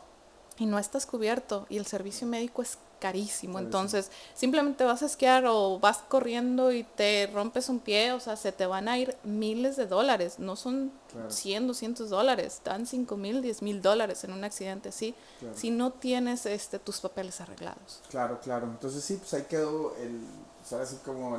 y no estás cubierto y el servicio médico es carísimo. Entonces, simplemente vas a esquiar o vas corriendo y te rompes un pie, o sea, se te van a ir miles de dólares. No son 100, 200 dólares, dan 5 mil, 10 mil dólares en un accidente así, si no tienes este, tus papeles arreglados. Claro, claro. Entonces, sí, pues ahí quedó el así como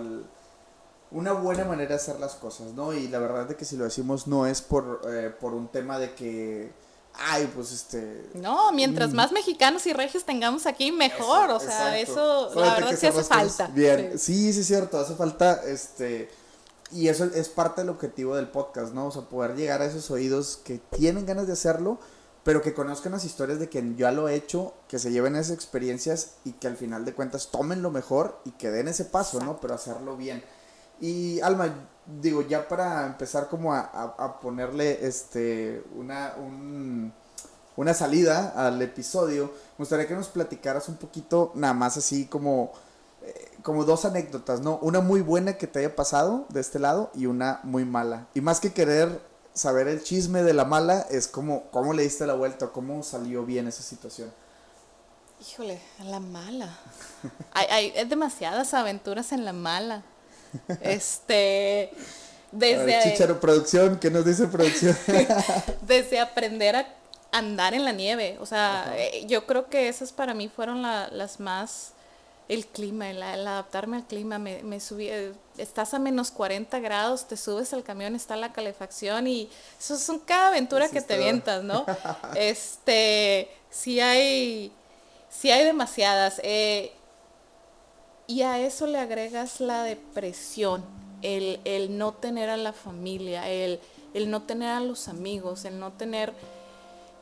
una buena manera de hacer las cosas, ¿no? Y la verdad es que si lo decimos no es por, eh, por un tema de que, ay, pues este... No, mientras mm. más mexicanos y regios tengamos aquí, mejor, o sea, eso, la verdad sí hace falta. Bien, sí. sí, es cierto, hace falta, este... y eso es parte del objetivo del podcast, ¿no? O sea, poder llegar a esos oídos que tienen ganas de hacerlo, pero que conozcan las historias de quien ya lo he hecho, que se lleven esas experiencias y que al final de cuentas tomen lo mejor y que den ese paso, ¿no? Pero hacerlo bien. Y Alma, digo, ya para empezar como a, ponerle este, una, una salida al episodio, me gustaría que nos platicaras un poquito, nada más así como, eh, como dos anécdotas, ¿no? Una muy buena que te haya pasado de este lado y una muy mala. Y más que querer saber el chisme de la mala es como cómo le diste la vuelta, cómo salió bien esa situación. Híjole, la mala. hay, hay demasiadas aventuras en la mala. Este, desde... Chicharo Producción, ¿qué nos dice producción? desde aprender a andar en la nieve, o sea, eh, yo creo que esas para mí fueron las más el clima, el, adaptarme al clima, me, me subí, eh, estás a menos 40 grados, te subes al camión, está la calefacción y eso son cada aventura que te vientas, ¿no? este, sí hay, sí hay demasiadas. Eh, y a eso le agregas la depresión, el, el no tener a la familia, el, el no tener a los amigos, el no tener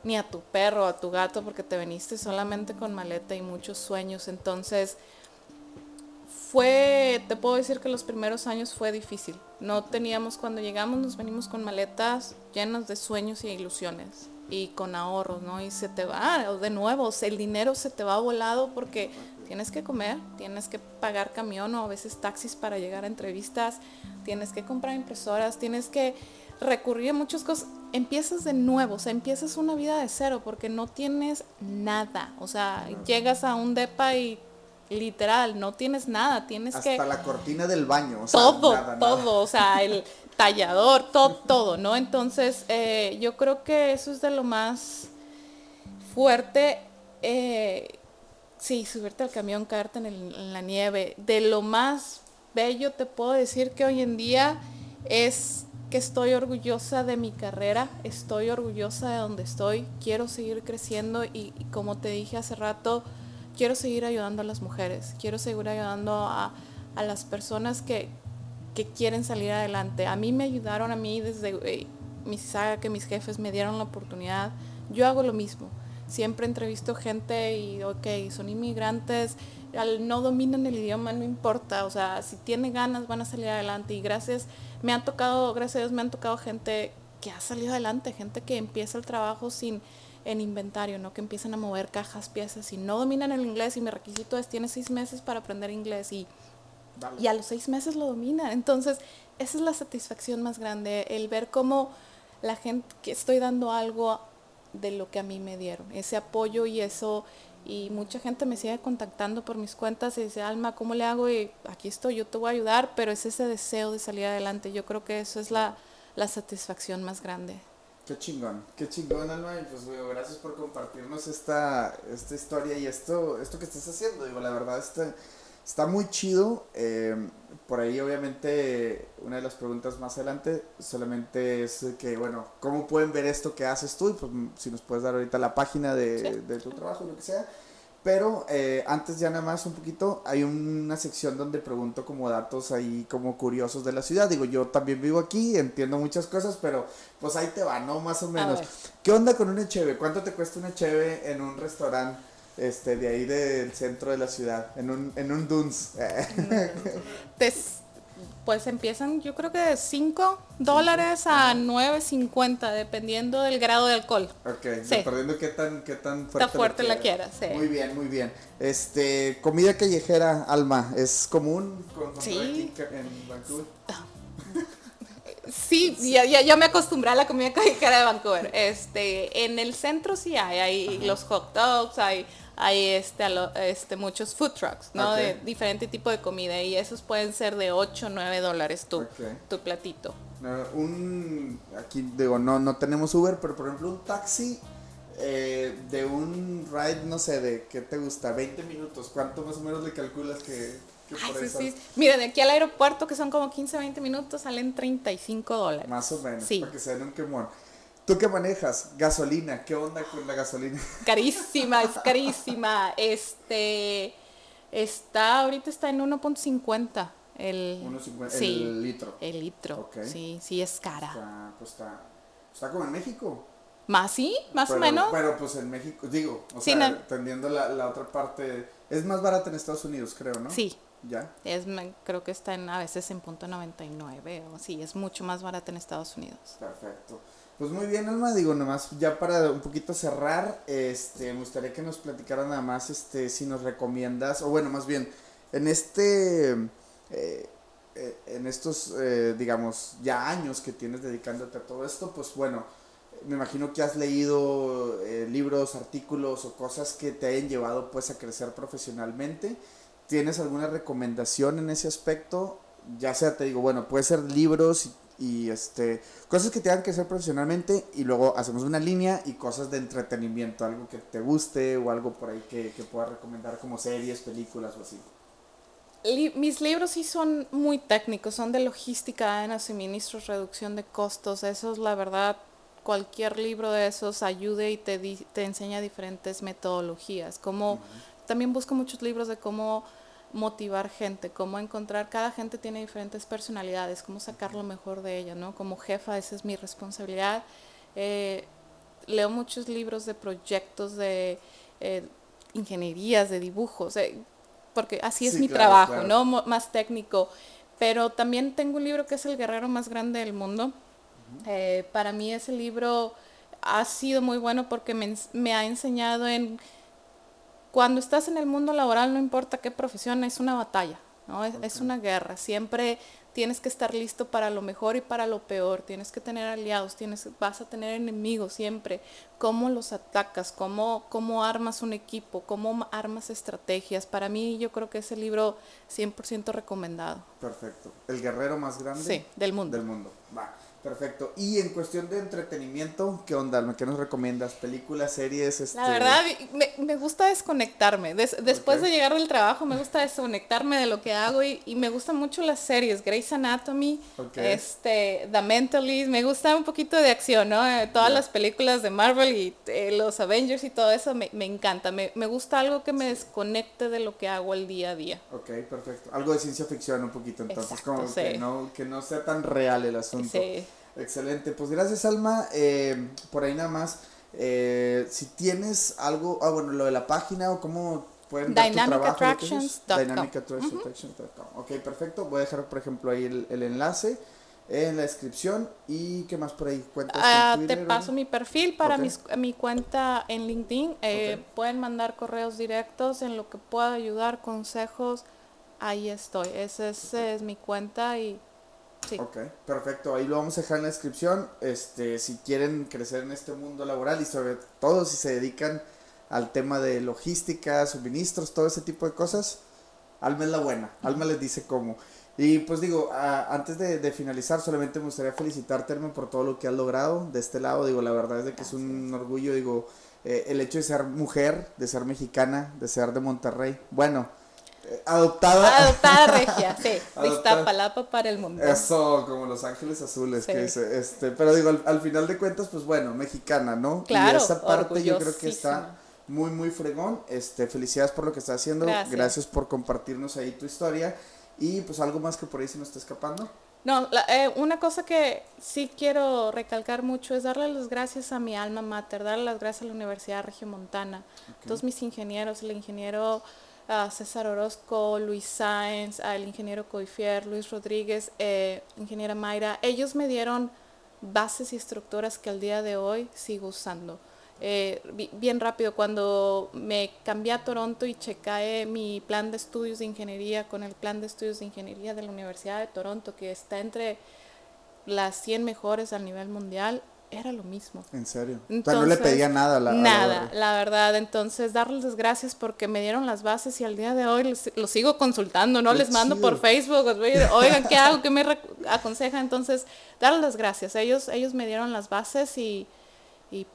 ni a tu perro, a tu gato, porque te viniste solamente con maleta y muchos sueños. Entonces, fue, te puedo decir que los primeros años fue difícil. No teníamos, cuando llegamos nos venimos con maletas llenas de sueños y ilusiones y con ahorros, ¿no? Y se te va, de nuevo, el dinero se te va volado porque tienes que comer, tienes que pagar camión o a veces taxis para llegar a entrevistas, tienes que comprar impresoras, tienes que recurrir a muchas cosas. Empiezas de nuevo, o sea, empiezas una vida de cero porque no tienes nada. O sea, llegas a un depa y literal, no tienes nada, tienes que... Hasta la cortina del baño, o sea, todo, todo, o sea, el tallador, todo, todo, ¿no? Entonces, eh, yo creo que eso es de lo más fuerte, eh, sí, subirte al camión, caerte en, en, la nieve, de lo más bello te puedo decir que hoy en día es que estoy orgullosa de mi carrera, estoy orgullosa de donde estoy, quiero seguir creciendo y, como te dije hace rato, quiero seguir ayudando a las mujeres, quiero seguir ayudando a, las personas que, quieren salir adelante. A mí me ayudaron a mí desde eh, mis que mis jefes me dieron la oportunidad. Yo hago lo mismo. Siempre entrevisto gente y, ok, son inmigrantes, no dominan el idioma, no importa, o sea, si tienen ganas van a salir adelante y gracias, me han tocado, gracias a Dios me han tocado gente que ha salido adelante, gente que empieza el trabajo sin en inventario, ¿no? Que empiezan a mover cajas, piezas y no dominan el inglés y mi requisito es tienes seis meses para aprender inglés y, y a los seis meses lo domina. Entonces, esa es la satisfacción más grande, el ver cómo la gente que estoy dando algo de lo que a mí me dieron, ese apoyo y eso y mucha gente me sigue contactando por mis cuentas y dice, Alma, ¿cómo le hago? Y aquí estoy, yo te voy a ayudar, pero es ese deseo de salir adelante. Yo creo que eso es la, satisfacción más grande. Qué chingón, qué chingón, Alma, y pues gracias por compartirnos esta, esta historia y esto, esto que estás haciendo. Digo, la verdad está, está muy chido. Eh, por ahí, obviamente, una de las preguntas más adelante solamente es que, bueno, ¿cómo pueden ver esto que haces tú? Y pues si nos puedes dar ahorita la página de, de tu trabajo, lo que sea. Pero eh, antes ya nada más un poquito, hay una sección donde pregunto como datos ahí como curiosos de la ciudad. Digo, yo también vivo aquí, entiendo muchas cosas, pero pues ahí te va, ¿no? Más o menos. ¿Qué onda con una cheve? ¿Cuánto te cuesta una cheve en un restaurante? Este, de ahí del centro de la ciudad, en un, en un Duns. pues empiezan yo creo que de 5 dólares a 9.50 dependiendo del grado de alcohol. Ok, dependiendo qué tan, qué tan fuerte, fuerte la, quieras. Muy bien, muy bien. Este, comida callejera, Alma, ¿es común con, sí. en Vancouver? Ah. Sí, ya, ya, me acostumbré a la comida callejera de Vancouver. Este, en el centro sí hay, hay los hot dogs, hay hay este, este, muchos food trucks, ¿no? De diferente tipo de comida y esos pueden ser de 8 o 9 dólares tu, tu platito. un, aquí digo, no, no tenemos Uber, pero por ejemplo un taxi eh, de un ride, no sé, de qué te gusta, 20 minutos, ¿cuánto más o menos le calculas que, que por sí, sí. Mira, de aquí al aeropuerto, que son como 15, 20 minutos, salen 35 dólares. Más o menos, para que se den un quemón. ¿Tú qué manejas? Gasolina, ¿qué onda con la gasolina? Carísima, es carísima. Este está ahorita está en 1.50 El, 1.50, sí, el litro. El litro. Sí, sí es cara. Está, pues está, está como en México. Más sí, más pero, o menos. Pero pues en México, digo, o Sí, sea, no. entendiendo la, la otra parte, es más barata en Estados Unidos, creo, ¿no? Sí, Ya. es, creo que está en, a veces en punto 99 o sí, es mucho más barata en Estados Unidos. Perfecto. Pues muy bien, Alma, digo, nomás ya para un poquito cerrar, este, me gustaría que nos platicaran nada más, este, si nos recomiendas, o bueno, más bien, en este, eh, eh, en estos, eh, digamos, ya años que tienes dedicándote a todo esto, pues bueno, me imagino que has leído libros, artículos o cosas que te hayan llevado pues a crecer profesionalmente. ¿Tienes alguna recomendación en ese aspecto? Ya sea, te digo, bueno, puede ser libros y, y, este cosas que te hagan crecer profesionalmente y luego hacemos una línea y cosas de entretenimiento, algo que te guste o algo por ahí que, que puedas recomendar como series, películas o así. Li- mis libros sí son muy técnicos, son de logística en suministros, reducción de costos. Eso es la verdad. Cualquier libro de esos ayude y te, te enseña diferentes metodologías. Como también busco muchos libros de cómo motivar gente, cómo encontrar, cada gente tiene diferentes personalidades, cómo sacar lo mejor de ella, ¿no? Como jefa, esa es mi responsabilidad. Eh, leo muchos libros de proyectos de eh, ingenierías, de dibujos, eh, porque así es Sí, mi claro, trabajo, claro. ¿no? Mo- Más técnico. Pero también tengo un libro que es El guerrero más grande del mundo. Eh, para mí ese libro ha sido muy bueno porque me, me ha enseñado en cuando estás en el mundo laboral, no importa qué profesión, es una batalla, ¿no? Es, es una guerra. Siempre tienes que estar listo para lo mejor y para lo peor. Tienes que tener aliados, tienes, vas a tener enemigos siempre. ¿Cómo los atacas? ¿Cómo, cómo armas un equipo? ¿Cómo armas estrategias? Para mí yo creo que ese libro 100% recomendado. Perfecto. El guerrero más grande Sí, del mundo. del mundo. Va, perfecto. Y en cuestión de entretenimiento, ¿qué onda? ¿Qué nos recomiendas? ¿Películas, series? Este... La verdad, me, me gusta desconectarme. Des- después de llegar del trabajo, me gusta desconectarme de lo que hago y, y me gustan mucho las series. Grey's Anatomy, este, The Mentalist. Me gusta un poquito de acción, ¿no? Eh, todas las películas de Marvel y eh, los Avengers y todo eso me, me encanta. Me, me gusta algo que me desconecte de lo que hago el día a día. Ok, perfecto. Algo de ciencia ficción un poquito, entonces Exacto, como sí. que, no, que no sea tan real el asunto. Sí. Excelente, pues gracias Alma. Eh, por ahí nada más, eh, si tienes algo, ah bueno, lo de la página o cómo pueden ver tu trabajo. DynamicAttractions.com. DynamicAttractions.com. Ok, perfecto. Voy a dejar por ejemplo ahí el, el enlace en la descripción y qué más por ahí cuentas. en Ah, te paso mi perfil para mis- mi cuenta en LinkedIn. Eh. Pueden mandar correos directos en lo que pueda ayudar, consejos. Ahí estoy. Esa es, esa es mi cuenta y sí. Ok, perfecto. Ahí lo vamos a dejar en la descripción. Este, si quieren crecer en este mundo laboral y sobre todo si se dedican al tema de logística, suministros, todo ese tipo de cosas, Alma es la buena. Alma les dice cómo. Y pues digo, a- antes de, de finalizar, solamente me gustaría felicitarte, Alma, por todo lo que has logrado de este lado. Digo, la verdad es de que es un orgullo, digo, eh, el hecho de ser mujer, de ser mexicana, de ser de Monterrey. Bueno, adoptada. Adoptada regia, sí. Adoptada. Iztapalapa para el mundo. Eso, como Los Ángeles Azules, que dice, este, pero digo, al, al final de cuentas, pues bueno, mexicana, ¿no? Claro, y esa parte yo creo que está muy, muy fregón. Este, felicidades por lo que estás haciendo, Gracias. por compartirnos ahí tu historia y pues algo más que por ahí se nos está escapando. No, la- eh, una cosa que sí quiero recalcar mucho es darle las gracias a mi alma mater, darle las gracias a la Universidad Regiomontana, todos mis ingenieros, el ingeniero ah, César Orozco, Luis Sáenz, el ingeniero Coifier, Luis Rodríguez, eh, ingeniera Mayra, ellos me dieron bases y estructuras que al día de hoy sigo usando. Eh, bi- bien rápido, cuando me cambié a Toronto y checaé mi plan de estudios de ingeniería con el plan de estudios de ingeniería de la Universidad de Toronto, que está entre las 100 mejores a nivel mundial, era lo mismo. En serio. o sea, no Entonces, le pedía nada a la. a la Nada, la verdad. Entonces, darles las gracias porque me dieron las bases y al día de hoy los, sigo consultando, ¿no? Qué Les mando por. Facebook, oigan, ¿qué hago? ¿Qué me aconseja? Entonces, darles las gracias. Ellos, ellos me dieron las bases y, y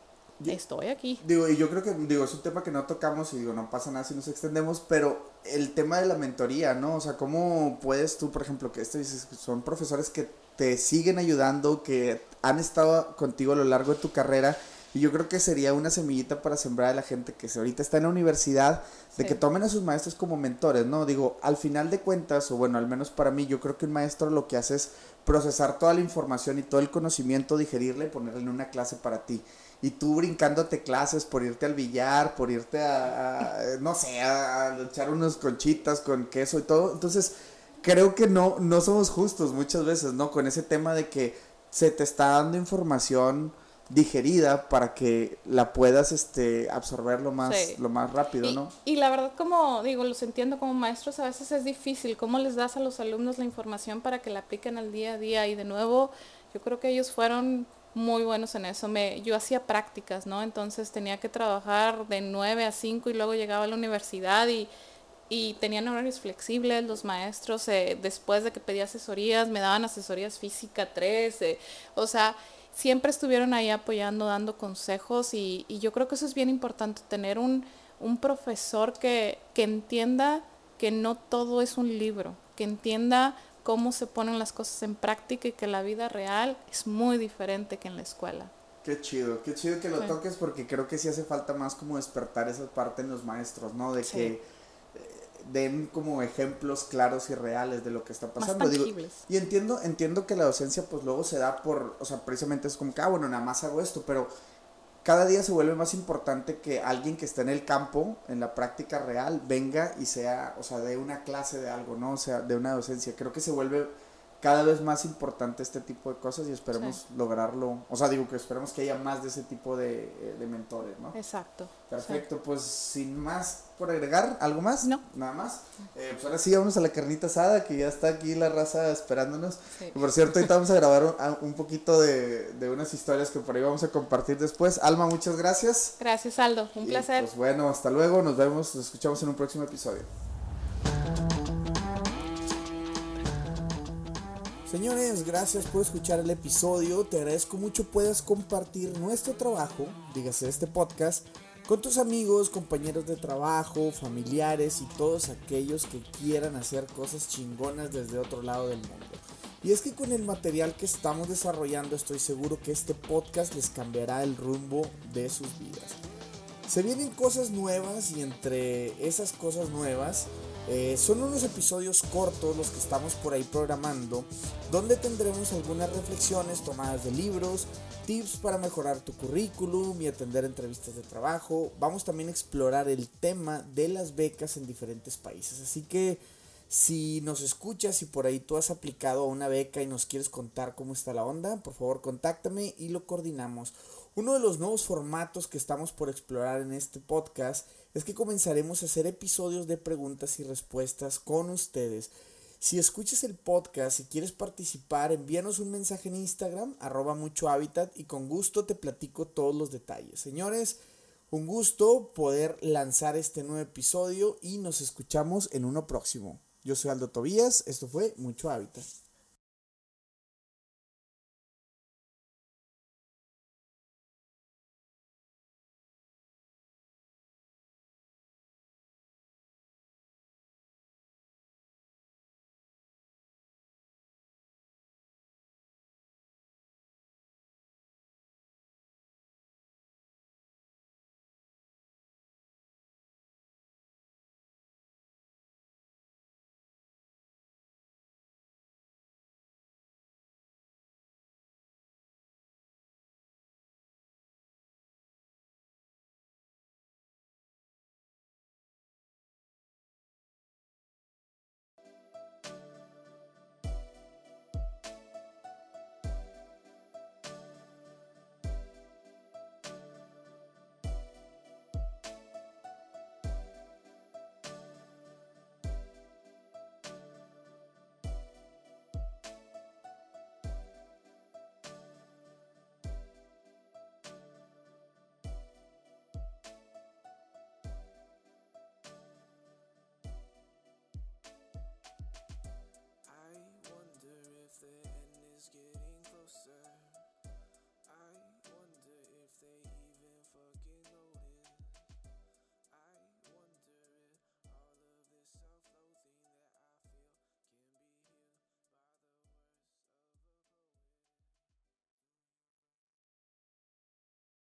estoy aquí. Digo, y yo creo que, digo, es un tema que no tocamos y digo, no pasa nada si nos extendemos, pero el tema de la mentoría, ¿no? O sea, ¿cómo puedes tú, por ejemplo, que esto dices, que son profesores que te siguen ayudando, que han estado contigo a lo largo de tu carrera Y yo creo que sería una semillita para sembrar a la gente que ahorita está en la universidad, de que tomen a sus maestros como mentores, ¿no? Digo, al final de cuentas, o bueno, al menos para mí, yo creo que un maestro lo que hace es procesar toda la información y todo el conocimiento, digerirle y ponerle en una clase para ti y tú brincándote clases por irte al billar, por irte a, no sé, a, echar unos conchitas con queso y todo. Entonces, creo que no, no somos justos muchas veces, ¿no? Con ese tema de que se te está dando información digerida para que la puedas este absorber lo más lo más rápido, ¿no? Y la verdad como digo, los entiendo como maestros, a veces es difícil cómo les das a los alumnos la información para que la apliquen al día a día y de nuevo yo creo que ellos fueron muy buenos en eso. Me, yo hacía prácticas, ¿no? Entonces tenía que trabajar de 9 a 5 y luego llegaba a la universidad y, y tenían horarios flexibles los maestros. Eh, después de que pedía asesorías, me daban asesorías física 3. Eh, o sea, siempre estuvieron ahí apoyando, dando consejos y, y, yo creo que eso es bien importante, tener un, un profesor que, que entienda que no todo es un libro, que entienda cómo se ponen las cosas en práctica y que la vida real es muy diferente que en la escuela. Qué chido, qué chido que lo toques porque creo que sí hace falta más como despertar esa parte en los maestros, ¿no? De que den como ejemplos claros y reales de lo que está pasando. Digo, y entiendo, entiendo que la docencia pues luego se da por, o sea, precisamente es como que, ah, bueno, nada más hago esto, pero cada día se vuelve más importante que alguien que está en el campo, en la práctica real, venga y sea, o sea, de una clase de algo, ¿no? O sea, de una docencia. Creo que se vuelve cada vez más importante este tipo de cosas y esperemos lograrlo. O sea, digo que esperemos que haya más de ese tipo de, eh, de mentores, ¿no? Exacto. Perfecto, pues sin más por agregar, ¿algo más? No. Nada más. Eh, pues ahora sí, vamos a la carnita asada, que ya está aquí la raza esperándonos. Por cierto, ahorita vamos a grabar un, poquito de, de, unas historias que por ahí vamos a compartir después. Alma, muchas gracias. Gracias, Aldo. Un placer. Pues bueno, hasta luego. Nos vemos, nos escuchamos en un próximo episodio. Señores, gracias por escuchar el episodio. Te agradezco mucho puedas compartir nuestro trabajo, dígase este podcast, con tus amigos, compañeros de trabajo, familiares y todos aquellos que quieran hacer cosas chingonas desde otro lado del mundo. Y es que con el material que estamos desarrollando estoy seguro que este podcast les cambiará el rumbo de sus vidas. Se vienen cosas nuevas y entre esas cosas nuevas eh, son unos episodios cortos los que estamos por ahí programando, donde tendremos algunas reflexiones tomadas de libros, tips para mejorar tu currículum y atender entrevistas de trabajo. Vamos también a explorar el tema de las becas en diferentes países. Así que si nos escuchas y por ahí tú has aplicado a una beca y nos quieres contar cómo está la onda, por favor contáctame y lo coordinamos. Uno de los nuevos formatos que estamos por explorar en este podcast es que comenzaremos a hacer episodios de preguntas y respuestas con ustedes. Si escuchas el podcast y quieres participar, envíanos un mensaje en Instagram, arroba mucho hábitat, y con gusto te platico todos los detalles. Señores, un gusto poder lanzar este nuevo episodio y nos escuchamos en uno próximo. Yo soy Aldo Tobías, esto fue Mucho Hábitat.